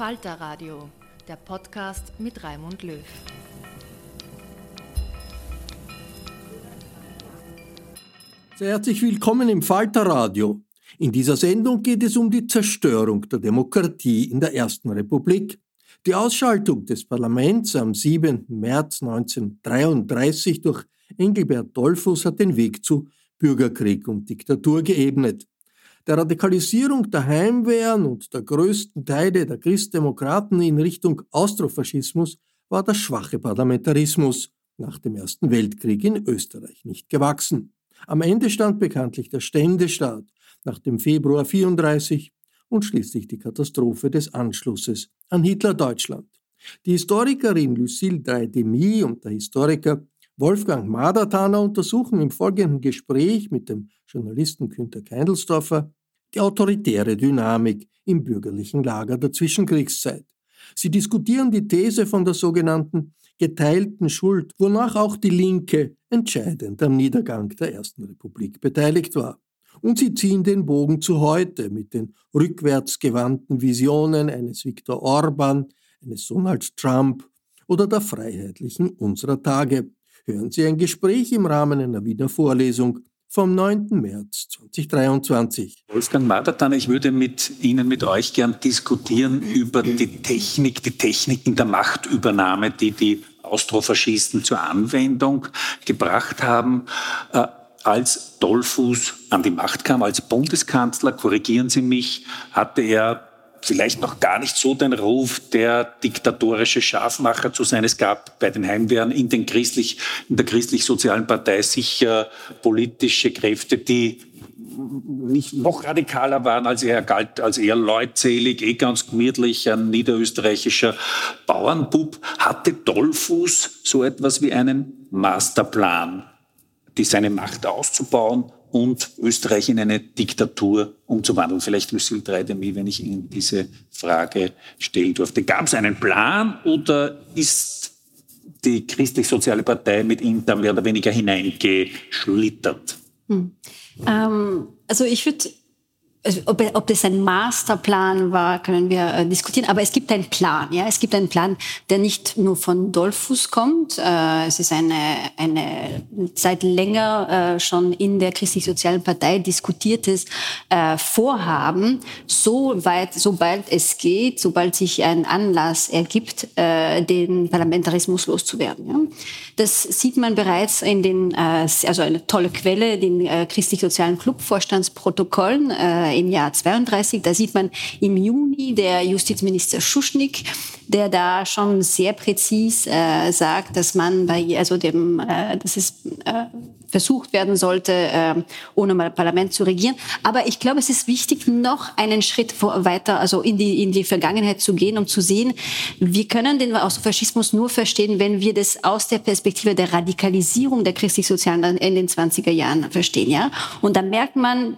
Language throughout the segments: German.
Falter Radio, der Podcast mit Raimund Löw. Sehr herzlich willkommen im Falter Radio. In dieser Sendung geht es um die Zerstörung der Demokratie in der Ersten Republik. Die Ausschaltung des Parlaments am 7. März 1933 durch Engelbert Dollfuß hat den Weg zu Bürgerkrieg und Diktatur geebnet der Radikalisierung der Heimwehren und der größten Teile der Christdemokraten in Richtung Austrofaschismus war der schwache Parlamentarismus nach dem Ersten Weltkrieg in Österreich nicht gewachsen. Am Ende stand bekanntlich der Ständestaat nach dem Februar 34 und schließlich die Katastrophe des Anschlusses an Hitler-Deutschland. Die Historikerin Lucille Dreidemi und der Historiker Wolfgang Madertaner untersuchen im folgenden Gespräch mit dem Journalisten Günter Keindelsdorfer die autoritäre Dynamik im bürgerlichen Lager der Zwischenkriegszeit. Sie diskutieren die These von der sogenannten geteilten Schuld, wonach auch die Linke entscheidend am Niedergang der Ersten Republik beteiligt war. Und sie ziehen den Bogen zu heute mit den rückwärtsgewandten Visionen eines Viktor Orban, eines Donald Trump oder der Freiheitlichen unserer Tage. Hören Sie ein Gespräch im Rahmen einer Wiener Vorlesung vom 9. März 2023. Wolfgang Madertan, ich würde mit Ihnen, mit euch gern diskutieren über die Technik, die Techniken der Machtübernahme, die die Austrofaschisten zur Anwendung gebracht haben. Äh, als Dollfuß an die Macht kam, als Bundeskanzler, korrigieren Sie mich, hatte er vielleicht noch gar nicht so den Ruf, der diktatorische Schafmacher zu sein. Es gab bei den Heimwehren in, den christlich, in der christlich-sozialen Partei sicher politische Kräfte, die nicht noch radikaler waren als er, galt als eher leutselig, eh ganz gemütlich, ein niederösterreichischer Bauernbub, hatte Dollfuß so etwas wie einen Masterplan, die seine Macht auszubauen und Österreich in eine Diktatur umzuwandeln. Vielleicht Lucille Dreidemi, wenn ich Ihnen diese Frage stellen durfte. Gab es einen Plan oder ist die christlich-soziale Partei mit ihm da mehr oder weniger hineingeschlittert? Hm. Ähm, also ich würde ob, ob das ein Masterplan war, können wir äh, diskutieren. Aber es gibt einen Plan. Ja, es gibt einen Plan, der nicht nur von Dollfuß kommt. Äh, es ist eine eine seit länger äh, schon in der christlich-sozialen Partei diskutiertes äh, Vorhaben, so weit, sobald es geht, sobald sich ein Anlass ergibt, äh, den Parlamentarismus loszuwerden. Ja. Das sieht man bereits in den, äh, also eine tolle Quelle, den christlich-sozialen Clubvorstandsprotokollen. Äh, im Jahr 32. Da sieht man im Juni der Justizminister Schuschnigg, der da schon sehr präzis äh, sagt, dass man bei also dem, äh, dass es äh, versucht werden sollte, äh, ohne mal Parlament zu regieren. Aber ich glaube, es ist wichtig, noch einen Schritt weiter, also in die, in die Vergangenheit zu gehen, um zu sehen, wir können den Faschismus nur verstehen, wenn wir das aus der Perspektive der Radikalisierung der christlich-sozialen in den 20er Jahren verstehen. Ja? Und da merkt man,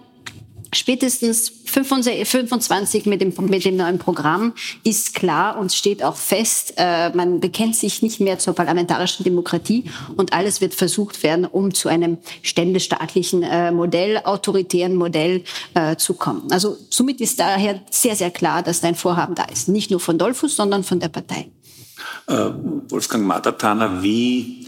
Spätestens 25 mit dem, mit dem neuen Programm ist klar und steht auch fest, äh, man bekennt sich nicht mehr zur parlamentarischen Demokratie und alles wird versucht werden, um zu einem ständestaatlichen äh, Modell, autoritären Modell äh, zu kommen. Also somit ist daher sehr, sehr klar, dass dein Vorhaben da ist. Nicht nur von Dollfuß, sondern von der Partei. Äh, Wolfgang Madatana, wie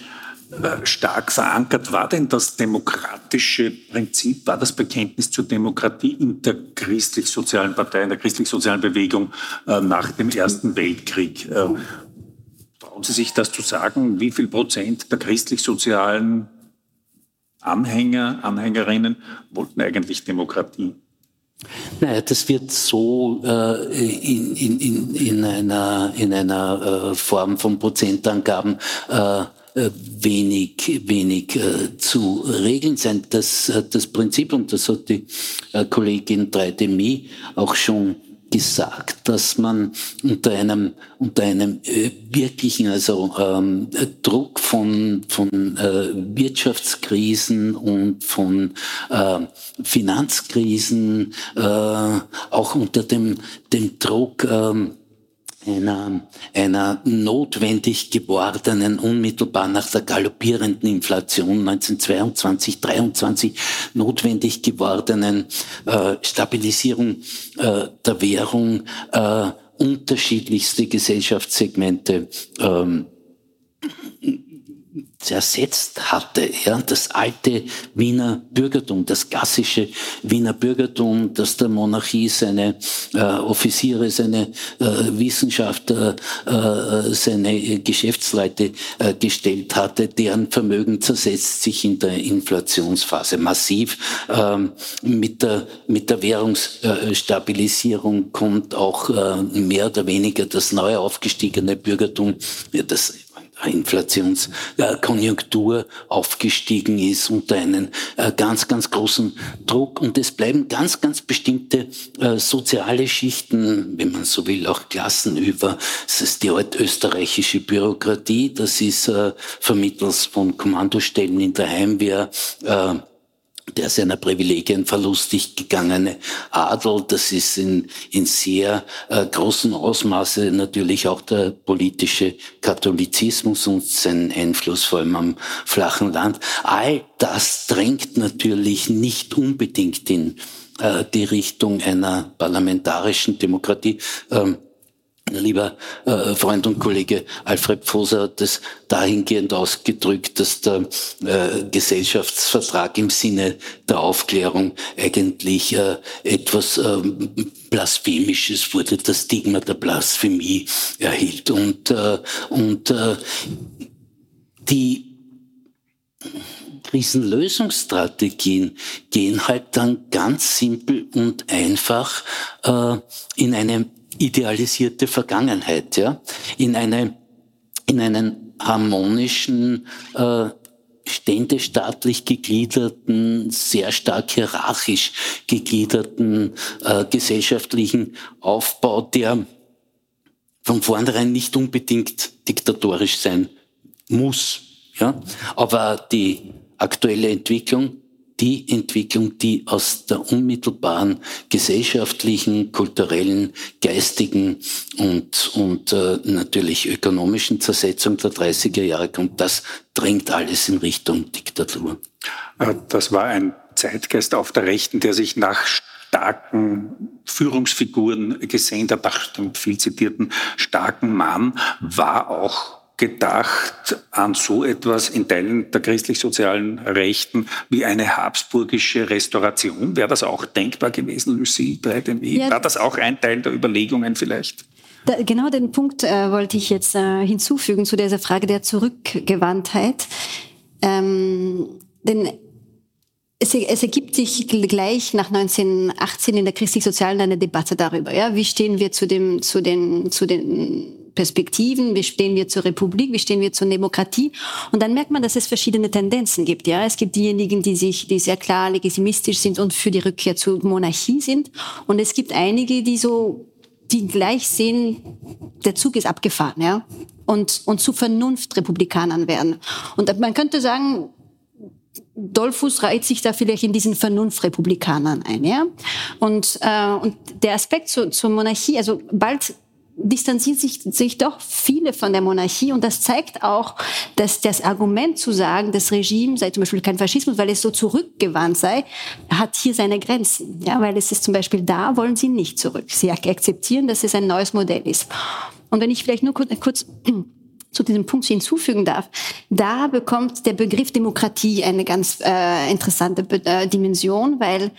stark verankert war denn das demokratische Prinzip, war das Bekenntnis zur Demokratie in der christlich-sozialen Partei, in der christlich-sozialen Bewegung äh, nach dem Ersten Weltkrieg? Äh, trauen Sie sich das zu sagen? Wie viel Prozent der christlich-sozialen Anhänger, Anhängerinnen wollten eigentlich Demokratie? Naja, das wird so äh, in, in, in, in einer, in einer äh, Form von Prozentangaben äh, äh, wenig, wenig äh, zu regeln sein. Das, äh, das Prinzip, und das hat die Kollegin 3DMI auch schon gesagt, dass man unter einem unter einem äh, wirklichen also ähm, Druck von von äh, Wirtschaftskrisen und von äh, Finanzkrisen äh, auch unter dem dem Druck ähm, einer, einer notwendig gewordenen, unmittelbar nach der galoppierenden Inflation 1922, 23 notwendig gewordenen äh, Stabilisierung äh, der Währung äh, unterschiedlichste Gesellschaftssegmente ähm, zersetzt hatte. Ja, das alte Wiener Bürgertum, das klassische Wiener Bürgertum, das der Monarchie seine äh, Offiziere, seine äh, Wissenschaftler, äh, seine Geschäftsleute äh, gestellt hatte, deren Vermögen zersetzt sich in der Inflationsphase massiv. Ähm, mit, der, mit der Währungsstabilisierung kommt auch äh, mehr oder weniger das neu aufgestiegene Bürgertum, das Inflationskonjunktur aufgestiegen ist unter einen äh, ganz, ganz großen Druck. Und es bleiben ganz, ganz bestimmte äh, soziale Schichten, wenn man so will, auch Klassen über. Das ist die altösterreichische Bürokratie, das ist äh, vermittels von Kommandostellen in der Heimwehr der seiner Privilegien verlustig gegangene Adel. Das ist in, in sehr äh, großem Ausmaße natürlich auch der politische Katholizismus und sein Einfluss vor allem am flachen Land. All das drängt natürlich nicht unbedingt in äh, die Richtung einer parlamentarischen Demokratie. Ähm, Lieber äh, Freund und Kollege Alfred Pfoser hat es dahingehend ausgedrückt, dass der äh, Gesellschaftsvertrag im Sinne der Aufklärung eigentlich äh, etwas äh, Blasphemisches wurde, das Stigma der Blasphemie erhielt. Und, äh, und äh, die Krisenlösungsstrategien gehen halt dann ganz simpel und einfach äh, in eine idealisierte Vergangenheit, ja, in eine, in einen harmonischen, äh, ständestaatlich gegliederten, sehr stark hierarchisch gegliederten äh, gesellschaftlichen Aufbau, der von vornherein nicht unbedingt diktatorisch sein muss. Ja? Aber die aktuelle Entwicklung die Entwicklung, die aus der unmittelbaren gesellschaftlichen, kulturellen, geistigen und, und äh, natürlich ökonomischen Zersetzung der 30er Jahre kommt, das drängt alles in Richtung Diktatur. Äh, das war ein Zeitgeist auf der Rechten, der sich nach starken Führungsfiguren gesehen. Der viel zitierten starken Mann war auch gedacht an so etwas in Teilen der christlich-sozialen Rechten wie eine habsburgische Restauration? Wäre das auch denkbar gewesen, Lucie Breitenweg? Ja, War das auch ein Teil der Überlegungen vielleicht? Da, genau den Punkt äh, wollte ich jetzt äh, hinzufügen zu dieser Frage der Zurückgewandtheit. Ähm, denn es, es, ergibt sich gleich nach 1918 in der christlich-sozialen eine Debatte darüber. Ja, wie stehen wir zu dem, zu den, zu den Perspektiven, wie stehen wir zur Republik, wie stehen wir zur Demokratie. Und dann merkt man, dass es verschiedene Tendenzen gibt. Ja, es gibt diejenigen, die sich, die sehr klar legitimistisch sind und für die Rückkehr zur Monarchie sind. Und es gibt einige, die so, die gleich sehen, der Zug ist abgefahren, ja, und, und zu Vernunftrepublikanern werden. Und man könnte sagen, Dollfuß reiht sich da vielleicht in diesen Vernunftrepublikanern ein, ja. Und, äh, und der Aspekt zu, zur Monarchie, also bald distanzieren sich, sich doch viele von der Monarchie und das zeigt auch, dass das Argument zu sagen, das Regime sei zum Beispiel kein Faschismus, weil es so zurückgewandt sei, hat hier seine Grenzen. Ja, weil es ist zum Beispiel da, wollen sie nicht zurück. Sie akzeptieren, dass es ein neues Modell ist. Und wenn ich vielleicht nur kurz, kurz zu diesem Punkt hinzufügen darf, da bekommt der Begriff Demokratie eine ganz äh, interessante äh, Dimension, weil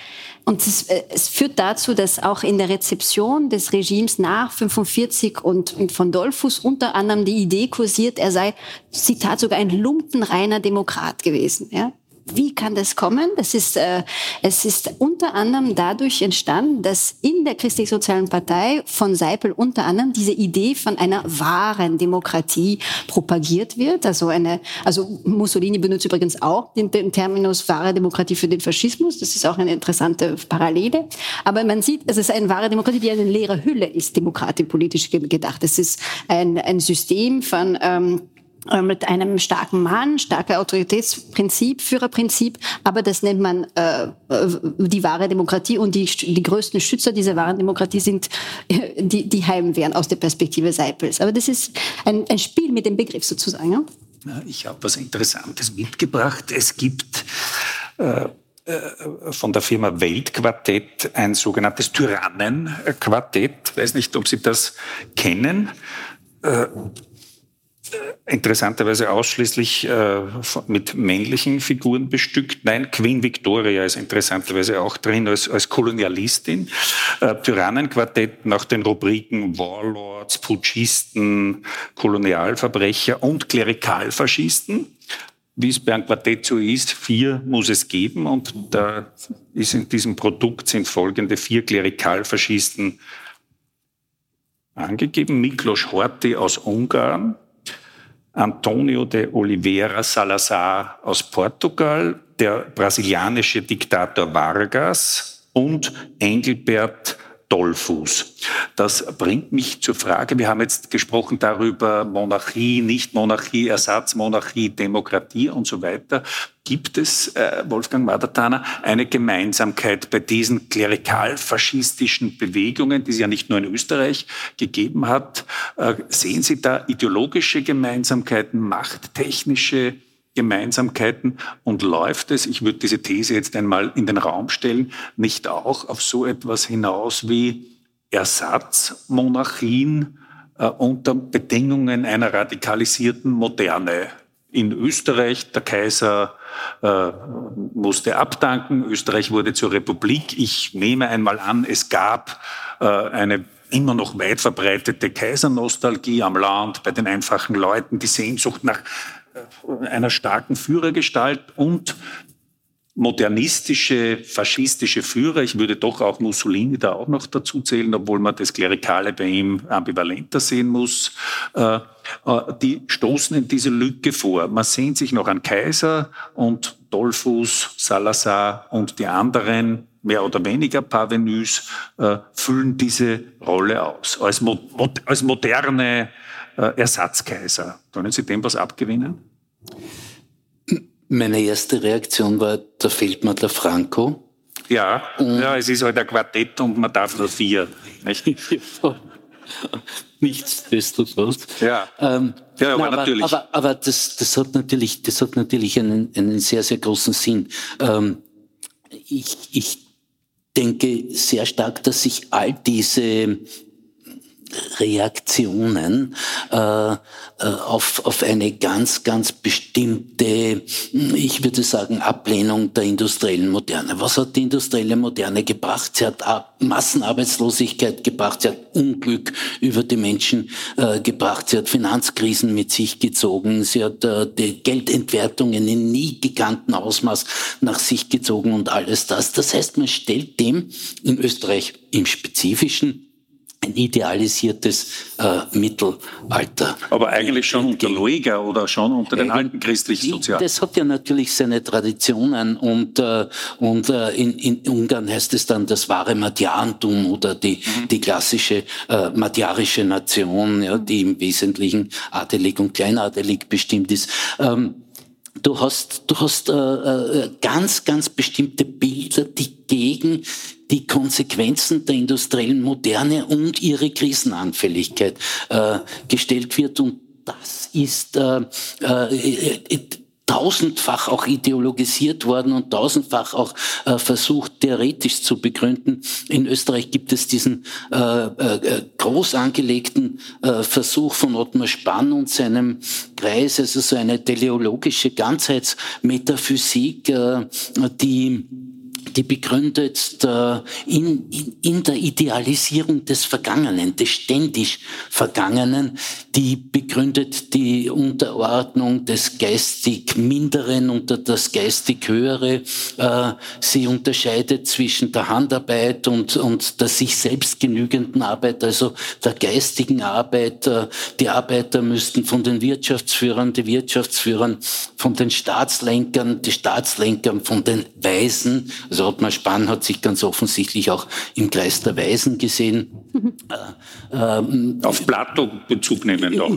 und es, äh, es, führt dazu, dass auch in der Rezeption des Regimes nach 45 und, und von Dollfuß unter anderem die Idee kursiert, er sei, Zitat, sogar ein lumpenreiner Demokrat gewesen. Ja? Wie kann das kommen? Das ist, äh, es ist unter anderem dadurch entstanden, dass in der Christlich-Sozialen Partei von Seipel unter anderem diese Idee von einer wahren Demokratie propagiert wird. Also eine, also Mussolini benutzt übrigens auch den, den Terminus wahre Demokratie für den Faschismus. Das ist auch eine interessante Parallele. Aber man sieht, es ist eine wahre Demokratie, die eine leere Hülle ist, demokratisch politisch gedacht. Es ist ein, ein System von ähm, äh, mit einem starken Mann, starke Autoritätsprinzip, Führerprinzip, aber das nennt man äh, äh, die wahre Demokratie und die, die größten Schützer dieser wahren Demokratie sind äh, die, die Heimwehren aus der Perspektive Seipels. Aber das ist ein, ein Spiel mit dem Begriff sozusagen. Ja? Ich habe was Interessantes mitgebracht. Es gibt äh, von der Firma Weltquartett ein sogenanntes Tyrannenquartett. Ich weiß nicht, ob Sie das kennen interessanterweise ausschließlich äh, mit männlichen Figuren bestückt. Nein, Queen Victoria ist interessanterweise auch drin als, als Kolonialistin. Äh, Tyrannenquartett nach den Rubriken Warlords, Putschisten, Kolonialverbrecher und Klerikalfaschisten. Wie es bei einem Quartett so ist, vier muss es geben und da ist in diesem Produkt sind folgende vier Klerikalfaschisten angegeben. Miklos Horthy aus Ungarn, Antonio de Oliveira Salazar aus Portugal, der brasilianische Diktator Vargas und Engelbert Dollfuß. Das bringt mich zur Frage, wir haben jetzt gesprochen darüber, Monarchie, Nicht-Monarchie, Ersatzmonarchie, Demokratie und so weiter. Gibt es, äh, Wolfgang Madatana, eine Gemeinsamkeit bei diesen klerikal-faschistischen Bewegungen, die es ja nicht nur in Österreich gegeben hat? Äh, sehen Sie da ideologische Gemeinsamkeiten, machttechnische Gemeinsamkeiten und läuft es, ich würde diese These jetzt einmal in den Raum stellen, nicht auch auf so etwas hinaus wie Ersatzmonarchien äh, unter Bedingungen einer radikalisierten Moderne? In Österreich, der Kaiser äh, musste abdanken, Österreich wurde zur Republik. Ich nehme einmal an, es gab äh, eine immer noch weit verbreitete Kaisernostalgie am Land, bei den einfachen Leuten, die Sehnsucht nach einer starken Führergestalt und modernistische, faschistische Führer. Ich würde doch auch Mussolini da auch noch dazu zählen, obwohl man das Klerikale bei ihm ambivalenter sehen muss. Äh, äh, die stoßen in diese Lücke vor. Man sehnt sich noch an Kaiser und Dollfuß, Salazar und die anderen mehr oder weniger Parvenus äh, füllen diese Rolle aus als, als moderne Ersatzkaiser. Können Sie dem was abgewinnen? Meine erste Reaktion war, da fehlt mir der Franco. Ja, ja es ist halt ein Quartett und man darf nur vier. Nicht? Nichtsdestotrotz. Ja, ähm, ja aber, aber, natürlich. Aber, aber das, das, hat natürlich, das hat natürlich einen, einen sehr, sehr großen Sinn. Ähm, ich, ich denke sehr stark, dass sich all diese Reaktionen äh, äh, auf, auf eine ganz, ganz bestimmte, ich würde sagen, Ablehnung der industriellen Moderne. Was hat die industrielle Moderne gebracht? Sie hat Massenarbeitslosigkeit gebracht, sie hat Unglück über die Menschen äh, gebracht, sie hat Finanzkrisen mit sich gezogen, sie hat äh, die Geldentwertungen in nie gekannten Ausmaß nach sich gezogen und alles das. Das heißt, man stellt dem in Österreich im Spezifischen ein idealisiertes äh, Mittelalter. Aber eigentlich schon unter Lueger oder schon unter den alten christlichen Sozialen. Das hat ja natürlich seine Traditionen und, äh, und äh, in, in Ungarn heißt es dann das wahre Madjarentum oder die, mhm. die klassische äh, madjarische Nation, ja, die im Wesentlichen adelig und kleinadelig bestimmt ist. Ähm, Du hast, du hast äh, äh, ganz, ganz bestimmte Bilder, die gegen die Konsequenzen der industriellen Moderne und ihre Krisenanfälligkeit äh, gestellt wird. Und das ist äh, äh, äh tausendfach auch ideologisiert worden und tausendfach auch äh, versucht, theoretisch zu begründen. In Österreich gibt es diesen äh, äh, groß angelegten äh, Versuch von Ottmar Spann und seinem Kreis, also so eine teleologische Ganzheitsmetaphysik, äh, die die begründet äh, in, in, in der Idealisierung des Vergangenen, des ständig Vergangenen, die begründet die Unterordnung des geistig Minderen unter das geistig Höhere. Äh, sie unterscheidet zwischen der Handarbeit und, und der sich selbst genügenden Arbeit, also der geistigen Arbeit. Äh, die Arbeiter müssten von den Wirtschaftsführern, die Wirtschaftsführern von den Staatslenkern, die Staatslenkern von den Weisen, also Ottmar Spann hat sich ganz offensichtlich auch im Kreis der Weisen gesehen. Äh, ähm, Auf Plato Bezug nehmen doch.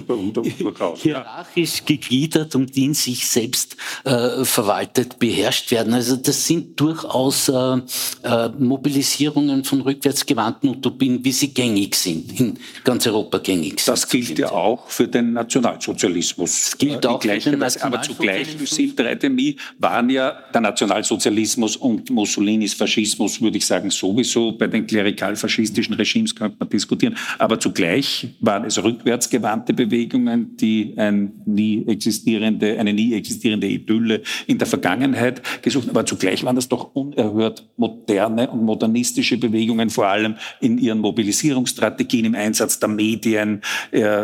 durchaus. Hierarchisch gegliedert und in sich selbst äh, verwaltet, beherrscht werden. Also das sind durchaus äh, äh, Mobilisierungen von rückwärtsgewandten Utopien, wie sie gängig sind, in ganz Europa gängig sind. Das gilt ja auch für den Nationalsozialismus. Das gilt auch für den Nationalsozialismus. Aber zugleich, Lucille Dreidemi, waren ja der Nationalsozialismus und Mussolini Mussolinis Faschismus, würde ich sagen, sowieso. Bei den klerikal-faschistischen Regimes könnte man diskutieren. Aber zugleich waren es rückwärtsgewandte Bewegungen, die ein nie existierende, eine nie existierende Idylle in der Vergangenheit gesucht haben. Aber zugleich waren das doch unerhört moderne und modernistische Bewegungen, vor allem in ihren Mobilisierungsstrategien, im Einsatz der Medien, äh,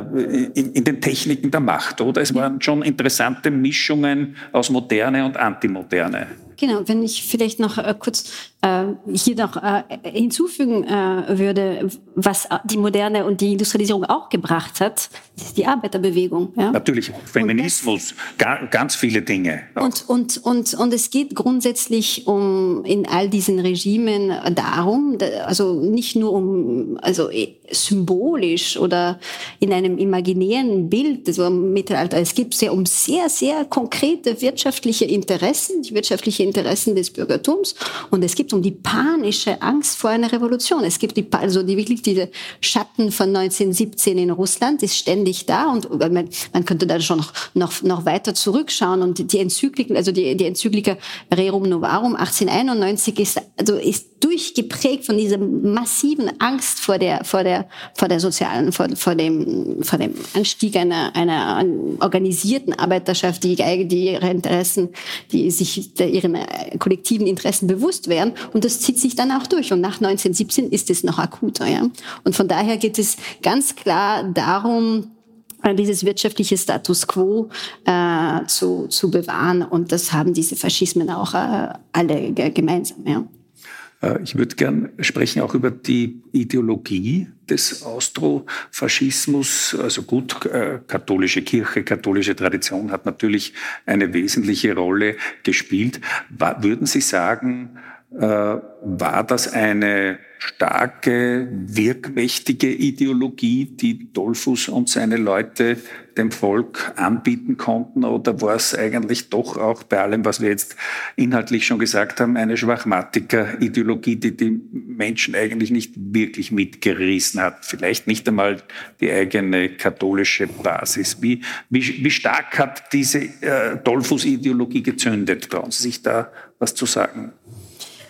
in, in den Techniken der Macht, oder? Es waren schon interessante Mischungen aus Moderne und Antimoderne. Genau, wenn ich vielleicht noch äh, kurz äh, hier noch äh, hinzufügen äh, würde, was die Moderne und die Industrialisierung auch gebracht hat, ist die Arbeiterbewegung. Ja? Natürlich, Feminismus, das, ganz viele Dinge. Und, und, und, und es geht grundsätzlich um in all diesen Regimen darum, also nicht nur um also eh, symbolisch oder in einem imaginären Bild, so im Mittelalter, es geht sehr um sehr, sehr konkrete wirtschaftliche Interessen, die wirtschaftliche Interessen des Bürgertums. Und es gibt um die panische Angst vor einer Revolution. Es gibt die, also die, wirklich diese Schatten von 1917 in Russland ist ständig da. Und man, man könnte da schon noch, noch, noch weiter zurückschauen. Und die Enzykliken, also die, die Enzyklika Rerum Novarum 1891 ist, also ist durchgeprägt von dieser massiven Angst vor der, vor der, vor der sozialen, vor, vor dem, vor dem Anstieg einer, einer organisierten Arbeiterschaft, die, die ihre Interessen, die sich der, ihren kollektiven Interessen bewusst wären. Und das zieht sich dann auch durch. Und nach 1917 ist es noch akuter, ja. Und von daher geht es ganz klar darum, dieses wirtschaftliche Status quo äh, zu, zu bewahren. Und das haben diese Faschismen auch äh, alle gemeinsam. Ja. Äh, ich würde gern sprechen auch über die Ideologie des Austrofaschismus. Also gut, äh, katholische Kirche, katholische Tradition hat natürlich eine wesentliche Rolle gespielt. Würden Sie sagen, äh, war das eine starke, wirkmächtige Ideologie, die Dollfuß und seine Leute dem Volk anbieten konnten? Oder war es eigentlich doch auch bei allem, was wir jetzt inhaltlich schon gesagt haben, eine Schwachmatiker-Ideologie, die die Menschen eigentlich nicht wirklich mitgerissen hat? Vielleicht nicht einmal die eigene katholische Basis. Wie, wie, wie stark hat diese äh, Dollfuß-Ideologie gezündet? Trauen Sie sich da was zu sagen?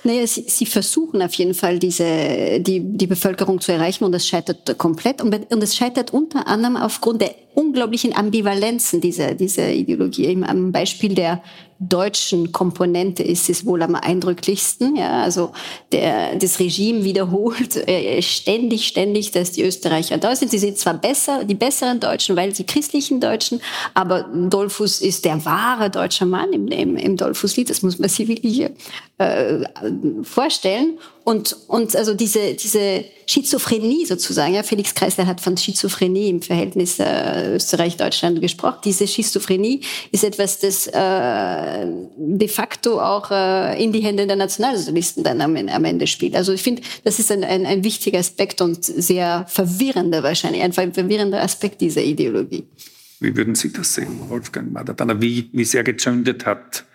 Naja, sie, sie versuchen auf jeden Fall, diese, die, die Bevölkerung zu erreichen und das scheitert komplett. Und, und es scheitert unter anderem aufgrund der unglaublichen Ambivalenzen dieser, dieser Ideologie. Am Beispiel der deutschen Komponente ist es wohl am eindrücklichsten. Ja, also der, das Regime wiederholt äh, ständig, ständig, dass die Österreicher da sind. Sie sind zwar besser, die besseren Deutschen, weil sie christlichen Deutschen, aber Dollfuß ist der wahre deutsche Mann im, im, im Dollfuß-Lied. Das muss man sich wirklich äh, vorstellen. Und, und also diese, diese Schizophrenie sozusagen, ja, Felix Kreisler hat von Schizophrenie im Verhältnis äh, Österreich-Deutschland gesprochen. Diese Schizophrenie ist etwas, das äh, de facto auch äh, in die Hände der Nationalsozialisten dann am, am Ende spielt. Also ich finde, das ist ein, ein, ein wichtiger Aspekt und sehr verwirrender wahrscheinlich, ein verwirrender Aspekt dieser Ideologie. Wie würden Sie das sehen, Wolfgang Madadana? Wie, wie sehr gezündet hat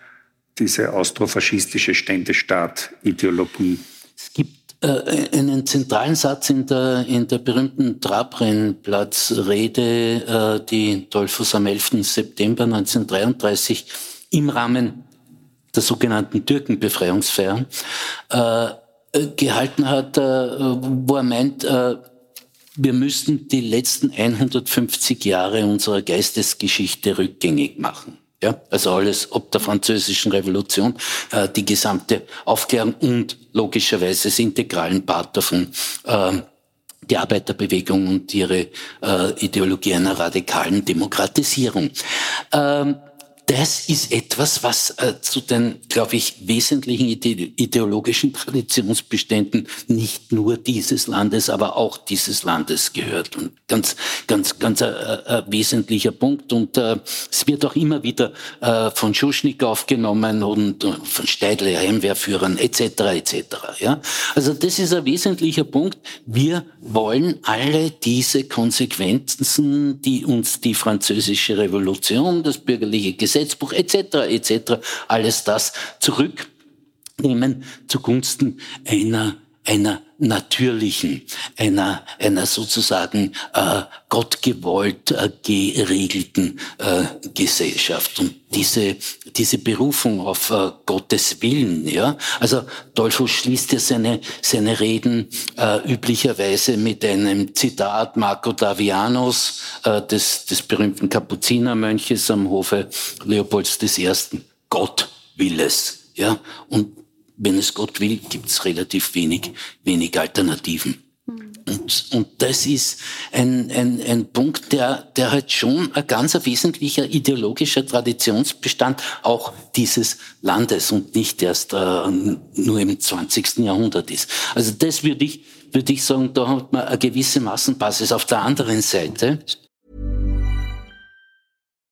diese austrofaschistische Ständestaat-Ideologie? Es gibt äh, einen zentralen Satz in der, in der berühmten Trabrennplatzrede, äh, die Dolphus am 11. September 1933 im Rahmen der sogenannten Türkenbefreiungsfeier äh, gehalten hat, äh, wo er meint, äh, wir müssten die letzten 150 Jahre unserer Geistesgeschichte rückgängig machen. Ja, also alles ob der französischen Revolution, äh, die gesamte Aufklärung und logischerweise das integralen Part davon, äh, die Arbeiterbewegung und ihre äh, Ideologie einer radikalen Demokratisierung. Ähm, das ist etwas, was äh, zu den, glaube ich, wesentlichen ide ideologischen Traditionsbeständen nicht nur dieses Landes, aber auch dieses Landes gehört. Und ganz, ganz, ganz äh, äh, wesentlicher Punkt. Und äh, es wird auch immer wieder äh, von Schuschnigg aufgenommen und äh, von Steidler, Heimwehrführern etc. etc. Ja? Also das ist ein wesentlicher Punkt. Wir wollen alle diese Konsequenzen, die uns die französische Revolution, das bürgerliche Gesetz, Gesetzbuch etc. etc. alles das zurücknehmen zugunsten einer einer natürlichen, einer, einer sozusagen äh, gottgewollt äh, geregelten äh, Gesellschaft. Und diese, diese Berufung auf äh, Gottes Willen, ja, also Dolphus schließt ja seine, seine Reden äh, üblicherweise mit einem Zitat Marco Davianus, äh, des, des berühmten Kapuzinermönches am Hofe Leopolds I. Gott will es. Ja, und wenn es Gott will, gibt es relativ wenig, wenig Alternativen. Und, und das ist ein, ein, ein Punkt, der, der halt schon ein ganz wesentlicher ideologischer Traditionsbestand auch dieses Landes und nicht erst äh, nur im 20. Jahrhundert ist. Also das würde ich, würde ich sagen, da hat man eine gewisse Massenbasis. Auf der anderen Seite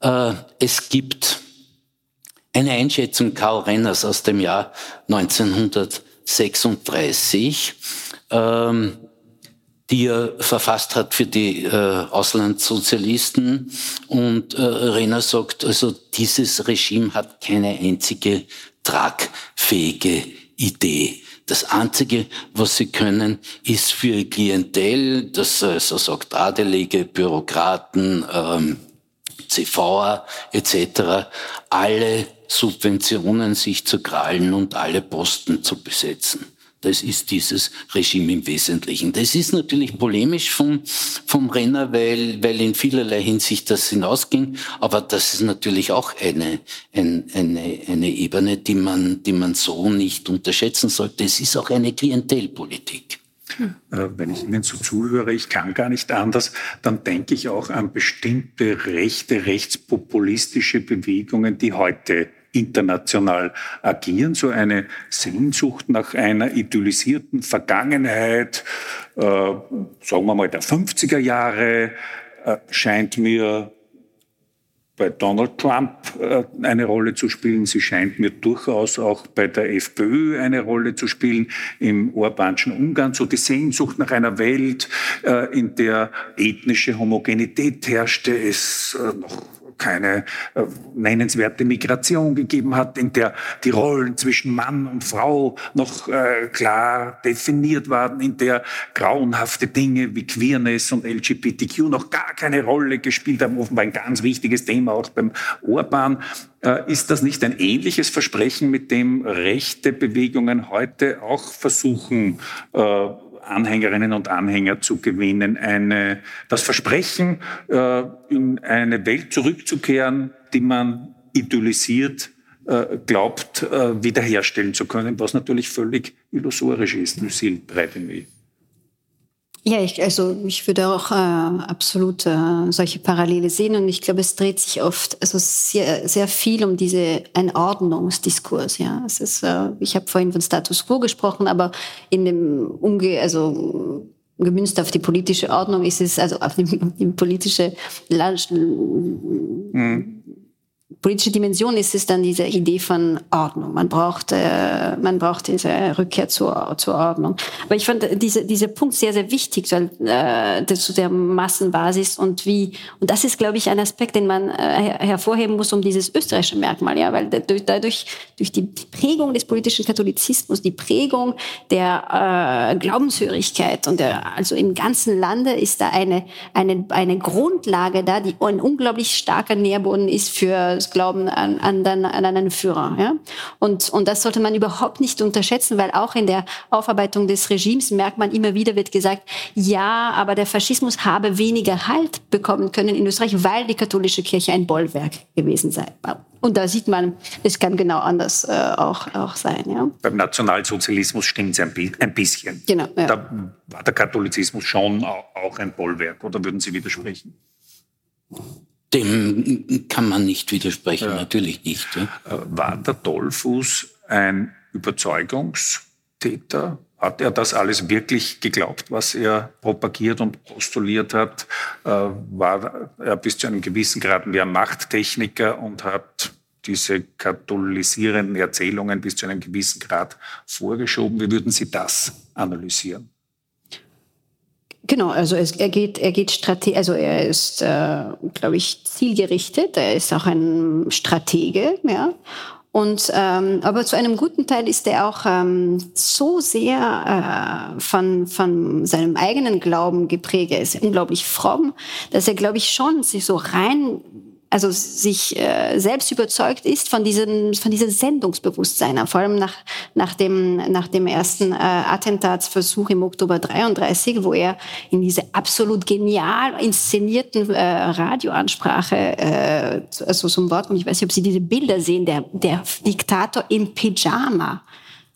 Äh, es gibt eine Einschätzung Karl Renners aus dem Jahr 1936, ähm, die er verfasst hat für die äh, Auslandssozialisten. Und äh, Renner sagt, also dieses Regime hat keine einzige tragfähige Idee. Das Einzige, was sie können, ist für Klientel, das also sagt Adelige, Bürokraten, ähm, CVA etc., alle Subventionen sich zu krallen und alle Posten zu besetzen. Das ist dieses Regime im Wesentlichen. Das ist natürlich polemisch vom, vom Renner, weil, weil in vielerlei Hinsicht das hinausging. Aber das ist natürlich auch eine, eine, eine, eine Ebene, die man, die man so nicht unterschätzen sollte. Es ist auch eine Klientelpolitik. Äh, wenn ich Ihnen so zuhöre, ich kann gar nicht anders, dann denke ich auch an bestimmte rechte, rechtspopulistische Bewegungen, die heute international agieren, so eine Sehnsucht nach einer idealisierten Vergangenheit, äh, sagen wir mal der 50er Jahre, äh, scheint mir bei Donald Trump äh, eine Rolle zu spielen. Sie scheint mir durchaus auch bei der FPÖ eine Rolle zu spielen im orbanschen Ungarn. So die Sehnsucht nach einer Welt, äh, in der ethnische Homogenität herrschte, es noch keine äh, nennenswerte Migration gegeben hat, in der die Rollen zwischen Mann und Frau noch äh, klar definiert waren, in der grauenhafte Dinge wie Queerness und LGBTQ noch gar keine Rolle gespielt haben, offenbar ein ganz wichtiges Thema auch beim Orban. Äh, ist das nicht ein ähnliches Versprechen, mit dem rechte Bewegungen heute auch versuchen, äh, Anhängerinnen und Anhänger zu gewinnen, eine, das Versprechen, äh, in eine Welt zurückzukehren, die man idealisiert äh, glaubt, äh, wiederherstellen zu können, was natürlich völlig illusorisch ist, Lucille Breitenweg. Ja, ich, also ich würde auch äh, absolut äh, solche Parallele sehen und ich glaube, es dreht sich oft also sehr, sehr viel um diese Einordnungsdiskurs. Ja, es ist, äh, ich habe vorhin von Status Quo gesprochen, aber in dem Umge also gemünzt auf die politische Ordnung ist es also auf die, politische mhm politische Dimension ist es dann diese Idee von Ordnung. Man braucht, äh, man braucht diese Rückkehr zur, zur Ordnung. Aber ich fand diese, dieser Punkt sehr, sehr wichtig weil, äh, zu der Massenbasis und wie, und das ist, glaube ich, ein Aspekt, den man äh, hervorheben muss um dieses österreichische Merkmal, ja, weil dadurch, durch die Prägung des politischen Katholizismus, die Prägung der äh, Glaubenshörigkeit und der, also im ganzen Lande ist da eine, eine, eine Grundlage da, die ein unglaublich starker Nährboden ist für das Glauben an, an, an einen Führer. Ja? Und, und das sollte man überhaupt nicht unterschätzen, weil auch in der Aufarbeitung des Regimes merkt man immer wieder, wird gesagt, ja, aber der Faschismus habe weniger Halt bekommen können in Österreich, weil die katholische Kirche ein Bollwerk gewesen sei. Und da sieht man, es kann genau anders äh, auch, auch sein. Ja. Beim Nationalsozialismus stimmt es ein, ein, bisschen. Genau, ja. Da war der Katholizismus schon auch ein Bollwerk, oder würden Sie widersprechen? Dem kann man nicht widersprechen, ja. natürlich nicht. Ja. Äh, war der Dollfuß ein Überzeugungstäter? Hat er das alles wirklich geglaubt, was er propagiert und postuliert hat? Äh, war er bis zu einem gewissen Grad mehr Machttechniker und hat diese katholisierenden Erzählungen bis zu einem gewissen Grad vorgeschoben? Wie würden Sie das analysieren? Genau, also es, er geht, er geht strate also er ist, äh, glaube ich, zielgerichtet. Er ist auch ein Stratege, ja. Und ähm, aber zu einem guten Teil ist er auch ähm, so sehr äh, von von seinem eigenen Glauben geprägt. Er ist unglaublich fromm, dass er, glaube ich, schon sich so rein also sich äh, selbst überzeugt ist von diesem von diesem Sendungsbewusstsein, vor allem nach nach dem nach dem ersten äh, Attentatsversuch im Oktober 33, wo er in diese absolut genial inszenierten äh, Radioansprache äh, also zum Wort kommt. Ich weiß nicht, ob Sie diese Bilder sehen, der der Diktator im Pyjama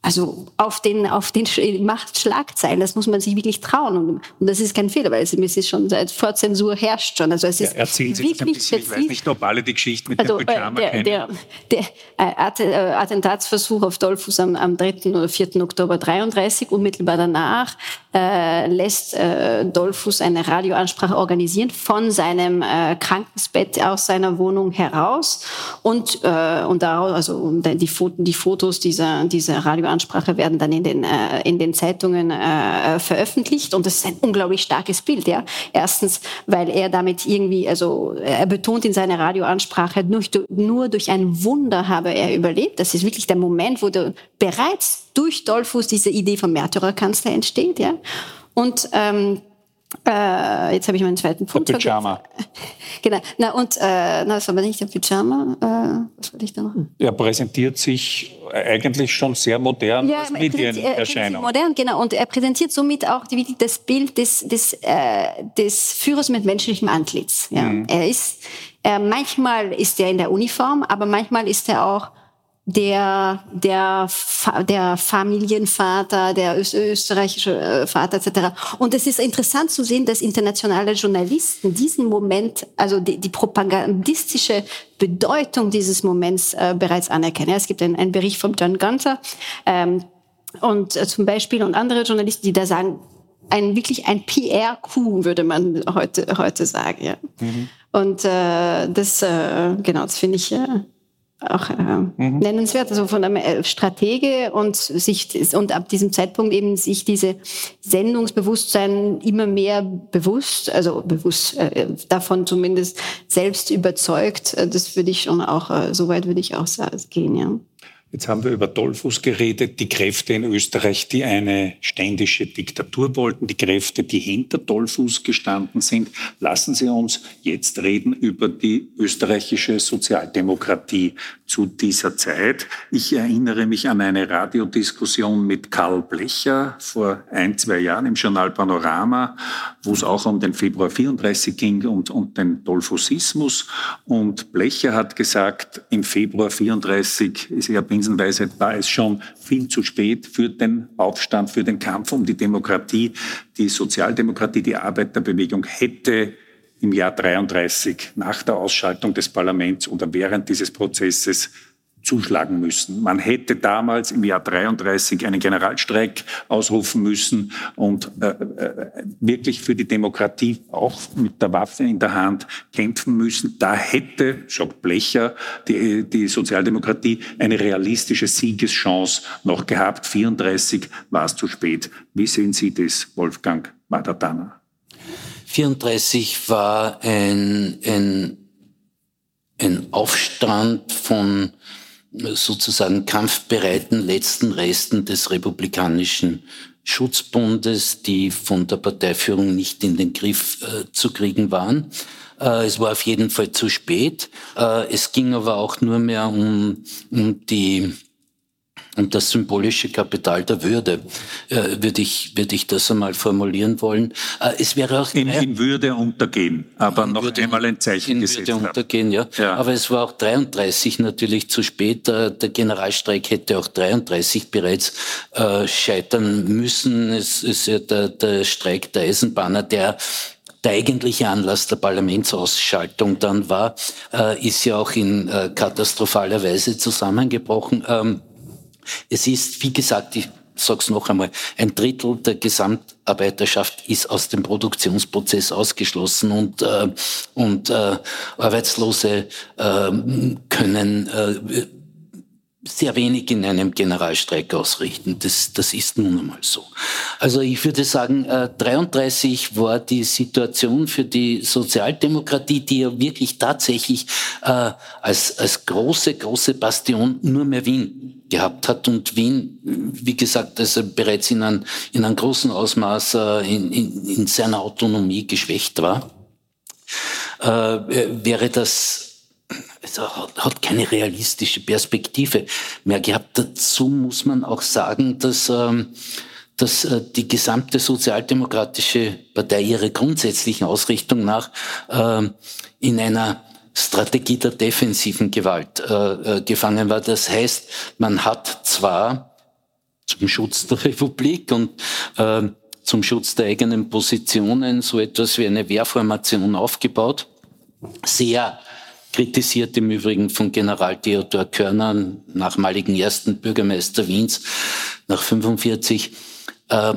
also auf den, auf den macht Schlagzeilen, das muss man sich wirklich trauen. Und, und das ist kein Fehler, weil es, es ist schon seit Vorzensur herrscht schon. Also es ist ja, erzählen Sie wirklich ein bisschen, ich weiß nicht, ob alle die Geschichte mit also, dem Pyjama der, kennen. Der, der, der äh, äh, Attentatsversuch auf Dollfuß am, am 3. oder 4. Oktober 33, unmittelbar danach, äh, lässt äh, Dollfuß eine Radioansprache organisieren von seinem äh, Krankensbett aus seiner Wohnung heraus und, äh, und daraus, also die, die Fotos dieser, dieser Radioansprache Ansprache werden dann in den, äh, in den Zeitungen äh, veröffentlicht und das ist ein unglaublich starkes Bild. Ja? Erstens, weil er damit irgendwie, also er betont in seiner Radioansprache, nur, nur durch ein Wunder habe er überlebt. Das ist wirklich der Moment, wo der, bereits durch Dollfuß diese Idee vom Märtyrerkanzler entsteht. Ja? Und ähm, äh, jetzt habe ich meinen zweiten Punkt. Der Pyjama. Genau. Na und äh, na, das war nicht der Pyjama. Äh, was wollte ich da noch? Er präsentiert sich eigentlich schon sehr modern ja, als Medienerscheinung. Modern, genau. Und er präsentiert somit auch die, das Bild des, des, äh, des Führers mit menschlichem Antlitz. Ja. Mhm. Er ist, äh, manchmal ist er in der Uniform, aber manchmal ist er auch der, der, der Familienvater, der österreichische äh, Vater etc. Und es ist interessant zu sehen, dass internationale Journalisten diesen Moment, also die, die propagandistische Bedeutung dieses Moments äh, bereits anerkennen. Es gibt einen, einen Bericht von John Gunther ähm, und äh, zum Beispiel und andere Journalisten, die da sagen, ein wirklich ein PR-Coup, würde man heute, heute sagen. Ja. Mhm. Und äh, das, äh, genau, das finde ich äh, auch äh, mhm. nennenswert, also von einem äh, Stratege und sich und ab diesem Zeitpunkt eben sich diese Sendungsbewusstsein immer mehr bewusst, also bewusst äh, davon zumindest selbst überzeugt. Äh, das würde ich schon auch, äh, so weit würde ich auch sagen, gehen, ja. Jetzt haben wir über Dollfuß geredet, die Kräfte in Österreich, die eine ständische Diktatur wollten, die Kräfte, die hinter Dollfuß gestanden sind. Lassen Sie uns jetzt reden über die österreichische Sozialdemokratie zu dieser Zeit. Ich erinnere mich an eine Radiodiskussion mit Karl Blecher vor ein, zwei Jahren im Journal Panorama, wo es auch um den Februar 34 ging und, und den Dollfußismus. Und Blecher hat gesagt, im Februar 34 ist er Binsenweisheit war es schon viel zu spät für den Aufstand, für den Kampf um die Demokratie. Die Sozialdemokratie, die Arbeiterbewegung hätte im Jahr 33 nach der Ausschaltung des Parlaments oder während dieses Prozesses zuschlagen müssen. Man hätte damals im Jahr 33 einen Generalstreik ausrufen müssen und äh, äh, wirklich für die Demokratie auch mit der Waffe in der Hand kämpfen müssen. Da hätte, sagt Blecher, die, die Sozialdemokratie eine realistische Siegeschance noch gehabt. 34 war es zu spät. Wie sehen Sie das, Wolfgang Madatana? 34 war ein, ein, ein Aufstand von sozusagen kampfbereiten letzten Resten des republikanischen Schutzbundes, die von der Parteiführung nicht in den Griff äh, zu kriegen waren. Äh, es war auf jeden Fall zu spät. Äh, es ging aber auch nur mehr um, um die und das symbolische Kapital der Würde, äh, würde ich, würde ich das einmal formulieren wollen. Äh, es wäre auch in, in Würde untergehen, aber noch würde, einmal ein Zeichen in gesetzt Würde untergehen, ja. ja. Aber es war auch 33 natürlich zu spät. Der, der Generalstreik hätte auch 33 bereits äh, scheitern müssen. Es ist ja der, der Streik der Eisenbahner, der der eigentliche Anlass der Parlamentsausschaltung dann war, äh, ist ja auch in äh, katastrophaler Weise zusammengebrochen. Ähm, es ist, wie gesagt, ich sage es noch einmal, ein Drittel der Gesamtarbeiterschaft ist aus dem Produktionsprozess ausgeschlossen und, äh, und äh, Arbeitslose äh, können äh, sehr wenig in einem Generalstreik ausrichten. Das, das ist nun einmal so. Also ich würde sagen, äh, 33 war die Situation für die Sozialdemokratie, die ja wirklich tatsächlich äh, als, als große, große Bastion nur mehr Wien gehabt hat und Wien, wie gesagt, also bereits in, einem in einem großen Ausmaß äh, in, in, in seiner Autonomie geschwächt war, äh, wäre das also hat keine realistische Perspektive mehr gehabt. Dazu muss man auch sagen, dass, ähm, dass äh, die gesamte sozialdemokratische Partei ihre grundsätzlichen Ausrichtung nach ähm, in einer Strategie der defensiven Gewalt äh, äh, gefangen war. Das heißt, man hat zwar zum Schutz der Republik und zum Schutz der eigenen Positionen so etwas wie eine Wehrformation aufgebaut, sehr kritisiert im Übrigen von General Theodor Körner, nachmaligen ersten Bürgermeister Wiens nach 45. Äh,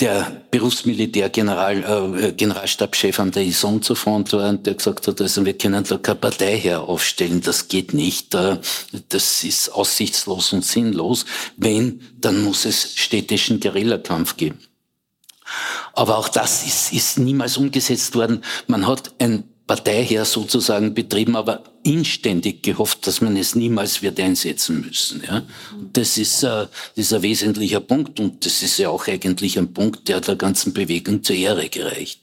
der Berufsmilitärgeneral, äh, Generalstabschef an der Ison zur Front war und der gesagt hat, also wir können da keine Partei her aufstellen, das geht nicht, äh, das ist aussichtslos und sinnlos. Wenn, dann muss es städtischen Guerillakampf geben. Aber auch das ist, ist niemals umgesetzt worden. Man hat ein Parteiherr sozusagen betrieben, aber inständig gehofft, dass man es niemals wird einsetzen müssen. Ja? Das ist, äh, das wesentlicher Punkt und das ist ja auch eigentlich ein Punkt, der der ganzen Bewegung zur Ehre gereicht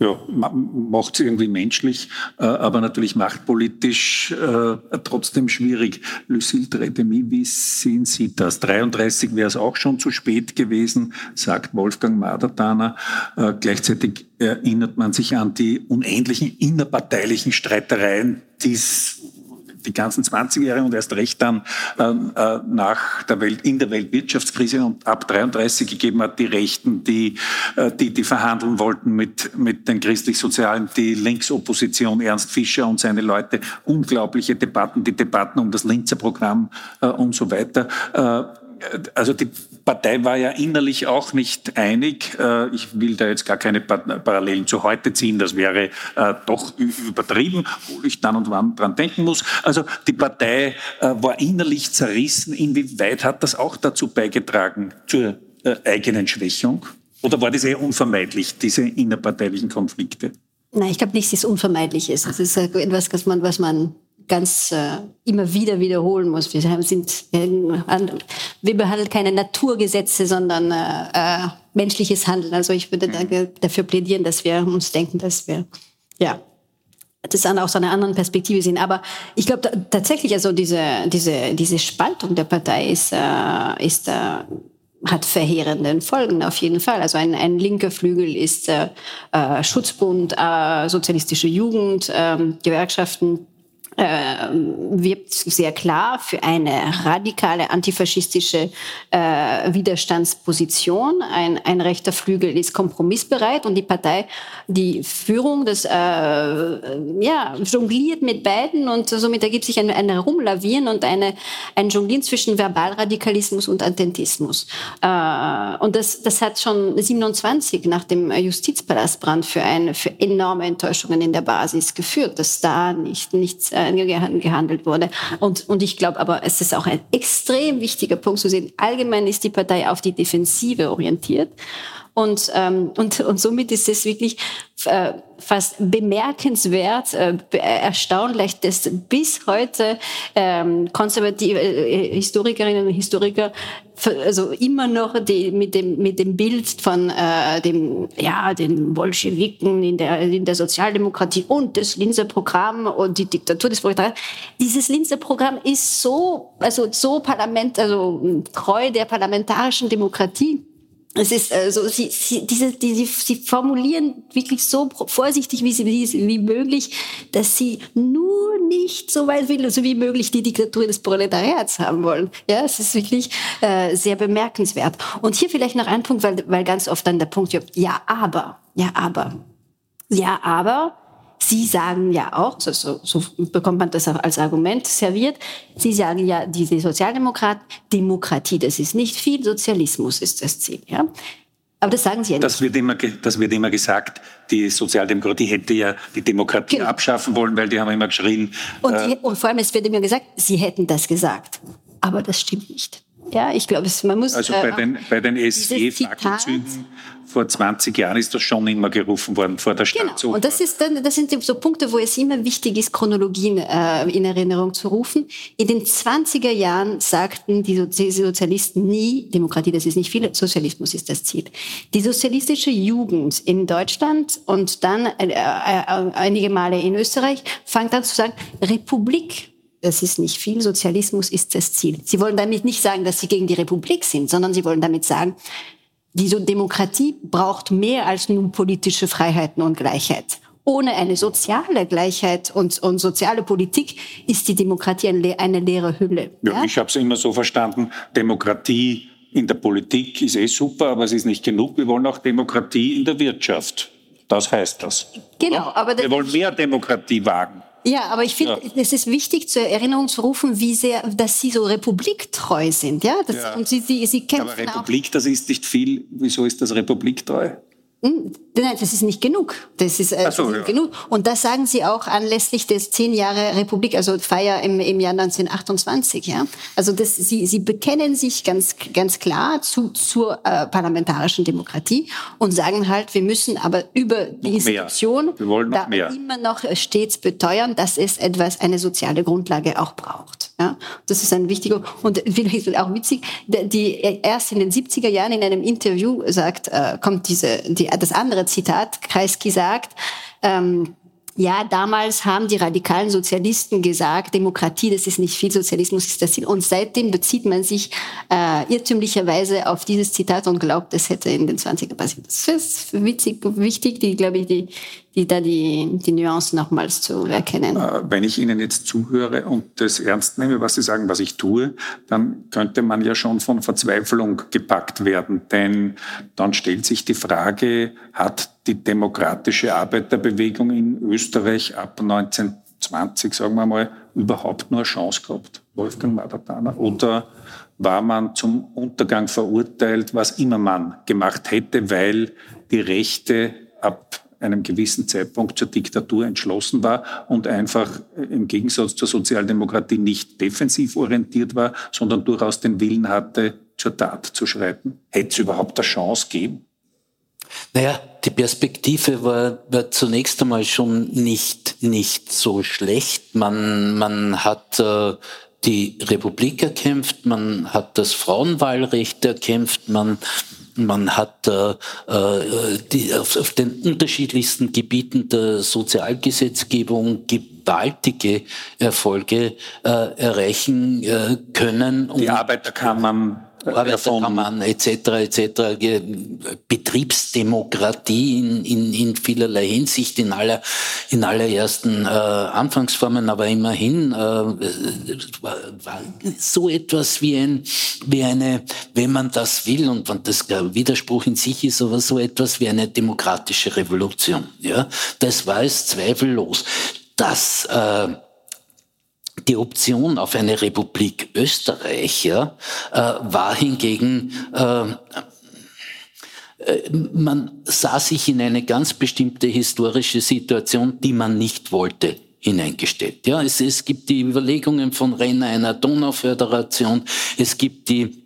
ja, macht es irgendwie menschlich, äh, aber natürlich machtpolitisch äh, trotzdem schwierig. Lucille Tredemi, wie sehen Sie das? 33 wäre es auch schon zu spät gewesen, sagt Wolfgang Madertaner. Äh, gleichzeitig erinnert man sich an die unendlichen innerparteilichen Streitereien, die es die ganzen 20 Jahre und erst recht dann ähm, äh, nach der Welt, in der Weltwirtschaftskrise und ab 33 gegeben hat, die Rechten, die, äh, die, die verhandeln wollten mit, mit den christlich-sozialen, die Linksopposition, Ernst Fischer und seine Leute, unglaubliche Debatten, die Debatten um das Linzer Programm äh, und so weiter. Äh, also die Partei war ja innerlich auch nicht einig. Äh, ich will da jetzt gar keine Parallelen zu heute ziehen, das wäre äh, doch übertrieben, wo ich dann und wann dran denken muss. Also die Partei äh, war innerlich zerrissen. Inwieweit hat das auch dazu beigetragen zur eigenen Schwächung? Oder war das eher unvermeidlich, diese innerparteilichen Konflikte? Nein, ich glaube nicht, dass es unvermeidlich ist. Es ist etwas, was man, was man ganz äh, immer wieder wiederholen muss. Wir sind wir behandeln keine Naturgesetze, sondern äh, äh, menschliches Handeln. Also ich würde da, mhm. dafür plädieren, dass wir uns denken, dass wir ja das dann aus einer anderen Perspektive sehen. Aber ich glaube tatsächlich, also diese diese diese Spaltung der Partei ist äh, ist äh, hat verheerende Folgen auf jeden Fall. Also ein, ein linker Flügel ist äh, äh, Schutzbund, äh, sozialistische Jugend, äh, Gewerkschaften, äh, wirbt sehr klar für eine radikale antifaschistische äh, Widerstandsposition. Ein, ein rechter Flügel ist kompromissbereit und die Partei, die Führung, das äh, ja, jongliert mit beiden und somit ergibt sich ein, ein Herumlavieren und eine, ein Jonglieren zwischen Verbalradikalismus und Attentismus. Äh, und das, das hat schon 27 nach dem Justizpalastbrand für, ein, für enorme Enttäuschungen in der Basis geführt, dass da nicht, nichts äh, gehandelt wurde. Und, und ich glaube aber, es ist auch ein extrem wichtiger Punkt zu sehen. Allgemein ist die Partei auf die Defensive orientiert. Und, ähm, und, und somit ist es wirklich äh, fast bemerkenswert, äh, erstaunlich, dass bis heute ähm, konservative äh, Historikerinnen und Historiker also immer noch die, mit dem mit dem Bild von äh, dem ja den Bolschewiken in der in der Sozialdemokratie und das Linzer Programm und die Diktatur des Proletariats dieses Linzer Programm ist so also so Parlament also treu der parlamentarischen Demokratie es ist also sie, sie, diese, die, sie, formulieren wirklich so vorsichtig wie, sie, wie, möglich, dass sie nur nicht so weit will, so wie möglich die Diktatur des Proletariats haben wollen. Ja, es ist wirklich äh, sehr bemerkenswert. Und hier vielleicht noch ein Punkt, weil, weil ganz oft dann der Punkt, ja, aber, ja, aber, ja, aber, Sie sagen ja auch, so, so, so bekommt man das auch als Argument serviert, Sie sagen ja, diese Sozialdemokraten, Demokratie, das ist nicht viel, Sozialismus ist das Ziel. Ja? Aber das sagen Sie ja nicht. Das wird immer, das wird immer gesagt, die Sozialdemokratie hätte ja die Demokratie genau. abschaffen wollen, weil die haben immer geschrien. Und, äh, und vor allem, es wird immer gesagt, Sie hätten das gesagt. Aber das stimmt nicht. Ja, ich glaube, man muss. Also bei äh, den, bei den SJ-Fackelzügen vor 20 Jahren ist das schon immer gerufen worden vor der Stadt. Genau. Und das, ist dann, das sind so Punkte, wo es immer wichtig ist, Chronologien äh, in Erinnerung zu rufen. In den 20er Jahren sagten die Sozialisten nie, Demokratie, das ist nicht viel, Sozialismus ist das Ziel. Die sozialistische Jugend in Deutschland und dann äh, äh, einige Male in Österreich fängt an zu sagen, Republik das ist nicht viel, Sozialismus ist das Ziel. Sie wollen damit nicht sagen, dass sie gegen die Republik sind, sondern sie wollen damit sagen, diese Demokratie braucht mehr als nur politische Freiheiten und Gleichheit. Ohne eine soziale Gleichheit und, und soziale Politik ist die Demokratie eine, eine leere Hülle. Ja, ja? Ich habe es immer so verstanden, Demokratie in der Politik ist eh super, aber es ist nicht genug. Wir wollen auch Demokratie in der Wirtschaft. Das heißt das. Genau, aber wir wollen mehr Demokratie wagen. Ja, aber ich finde, ja. es ist wichtig zur Erinnerung zu rufen, wie sehr, dass Sie so republiktreu sind, ja. Das, ja. Und Sie, Sie, Sie kämpfen aber Republik, auch. das ist nicht viel. Wieso ist das republiktreu? Hm, nein, das ist nicht genug. Das ist, äh, so, ja. genug. Und das sagen Sie auch anlässlich des zehn Jahre Republik, also Feier im, im Jahr 1928. Ja, also das, Sie, Sie bekennen sich ganz ganz klar zu zur äh, parlamentarischen Demokratie und sagen halt, wir müssen aber über die Institution wir wollen noch mehr. immer noch stets beteuern, dass es etwas eine soziale Grundlage auch braucht. Ja, das ist ein wichtiger und auch witzig. Die erst in den 70er Jahren in einem Interview sagt, äh, kommt diese die das andere Zitat, Kreisky sagt, ähm, ja, damals haben die radikalen Sozialisten gesagt, Demokratie, das ist nicht viel, Sozialismus ist das Ziel. Und seitdem bezieht man sich äh, irrtümlicherweise auf dieses Zitat und glaubt, es hätte in den 20er passiert. Das ist witzig, wichtig, die, glaube ich, die, die da die, die Nuancen nochmals zu erkennen. Äh, wenn ich Ihnen jetzt zuhöre und das ernst nehme, was Sie sagen, was ich tue, dann könnte man ja schon von Verzweiflung gepackt werden. Denn dann stellt sich die Frage, hat die demokratische Arbeiterbewegung in Österreich ab 1920, sagen wir mal, überhaupt nur eine Chance gehabt, Wolfgang Madatana? Oder war man zum Untergang verurteilt, was immer man gemacht hätte, weil die Rechte ab einem gewissen Zeitpunkt zur Diktatur entschlossen war und einfach im Gegensatz zur Sozialdemokratie nicht defensiv orientiert war, sondern durchaus den Willen hatte, zur Tat zu schreiten? Hätte es überhaupt eine Chance gegeben? Naja, die Perspektive war, war zunächst einmal schon nicht, nicht so schlecht. Man, man hat äh, die Republik erkämpft, man hat das Frauenwahlrecht erkämpft, man man hat äh, äh, die, auf, auf, den unterschiedlichsten Gebieten der Sozialgesetzgebung gewaltige Erfolge äh, erreichen äh, können. Die Arbeiterkammern Arbeiterkammern etc. etc. Betriebsdemokratie in, in, in vielerlei Hinsicht, in aller in allerersten äh, Anfangsformen, aber immerhin äh, war, war so etwas wie ein wie eine, wenn man das will und wenn das kein Widerspruch in sich ist, aber so etwas wie eine demokratische Revolution. Ja, das war es zweifellos. Das äh, die Option auf eine Republik Österreich ja, äh, war hingegen, äh, äh, man sah sich in eine ganz bestimmte historische Situation, die man nicht wollte hineingestellt. Ja, es, es gibt die Überlegungen von Renner einer Donauföderation, es gibt die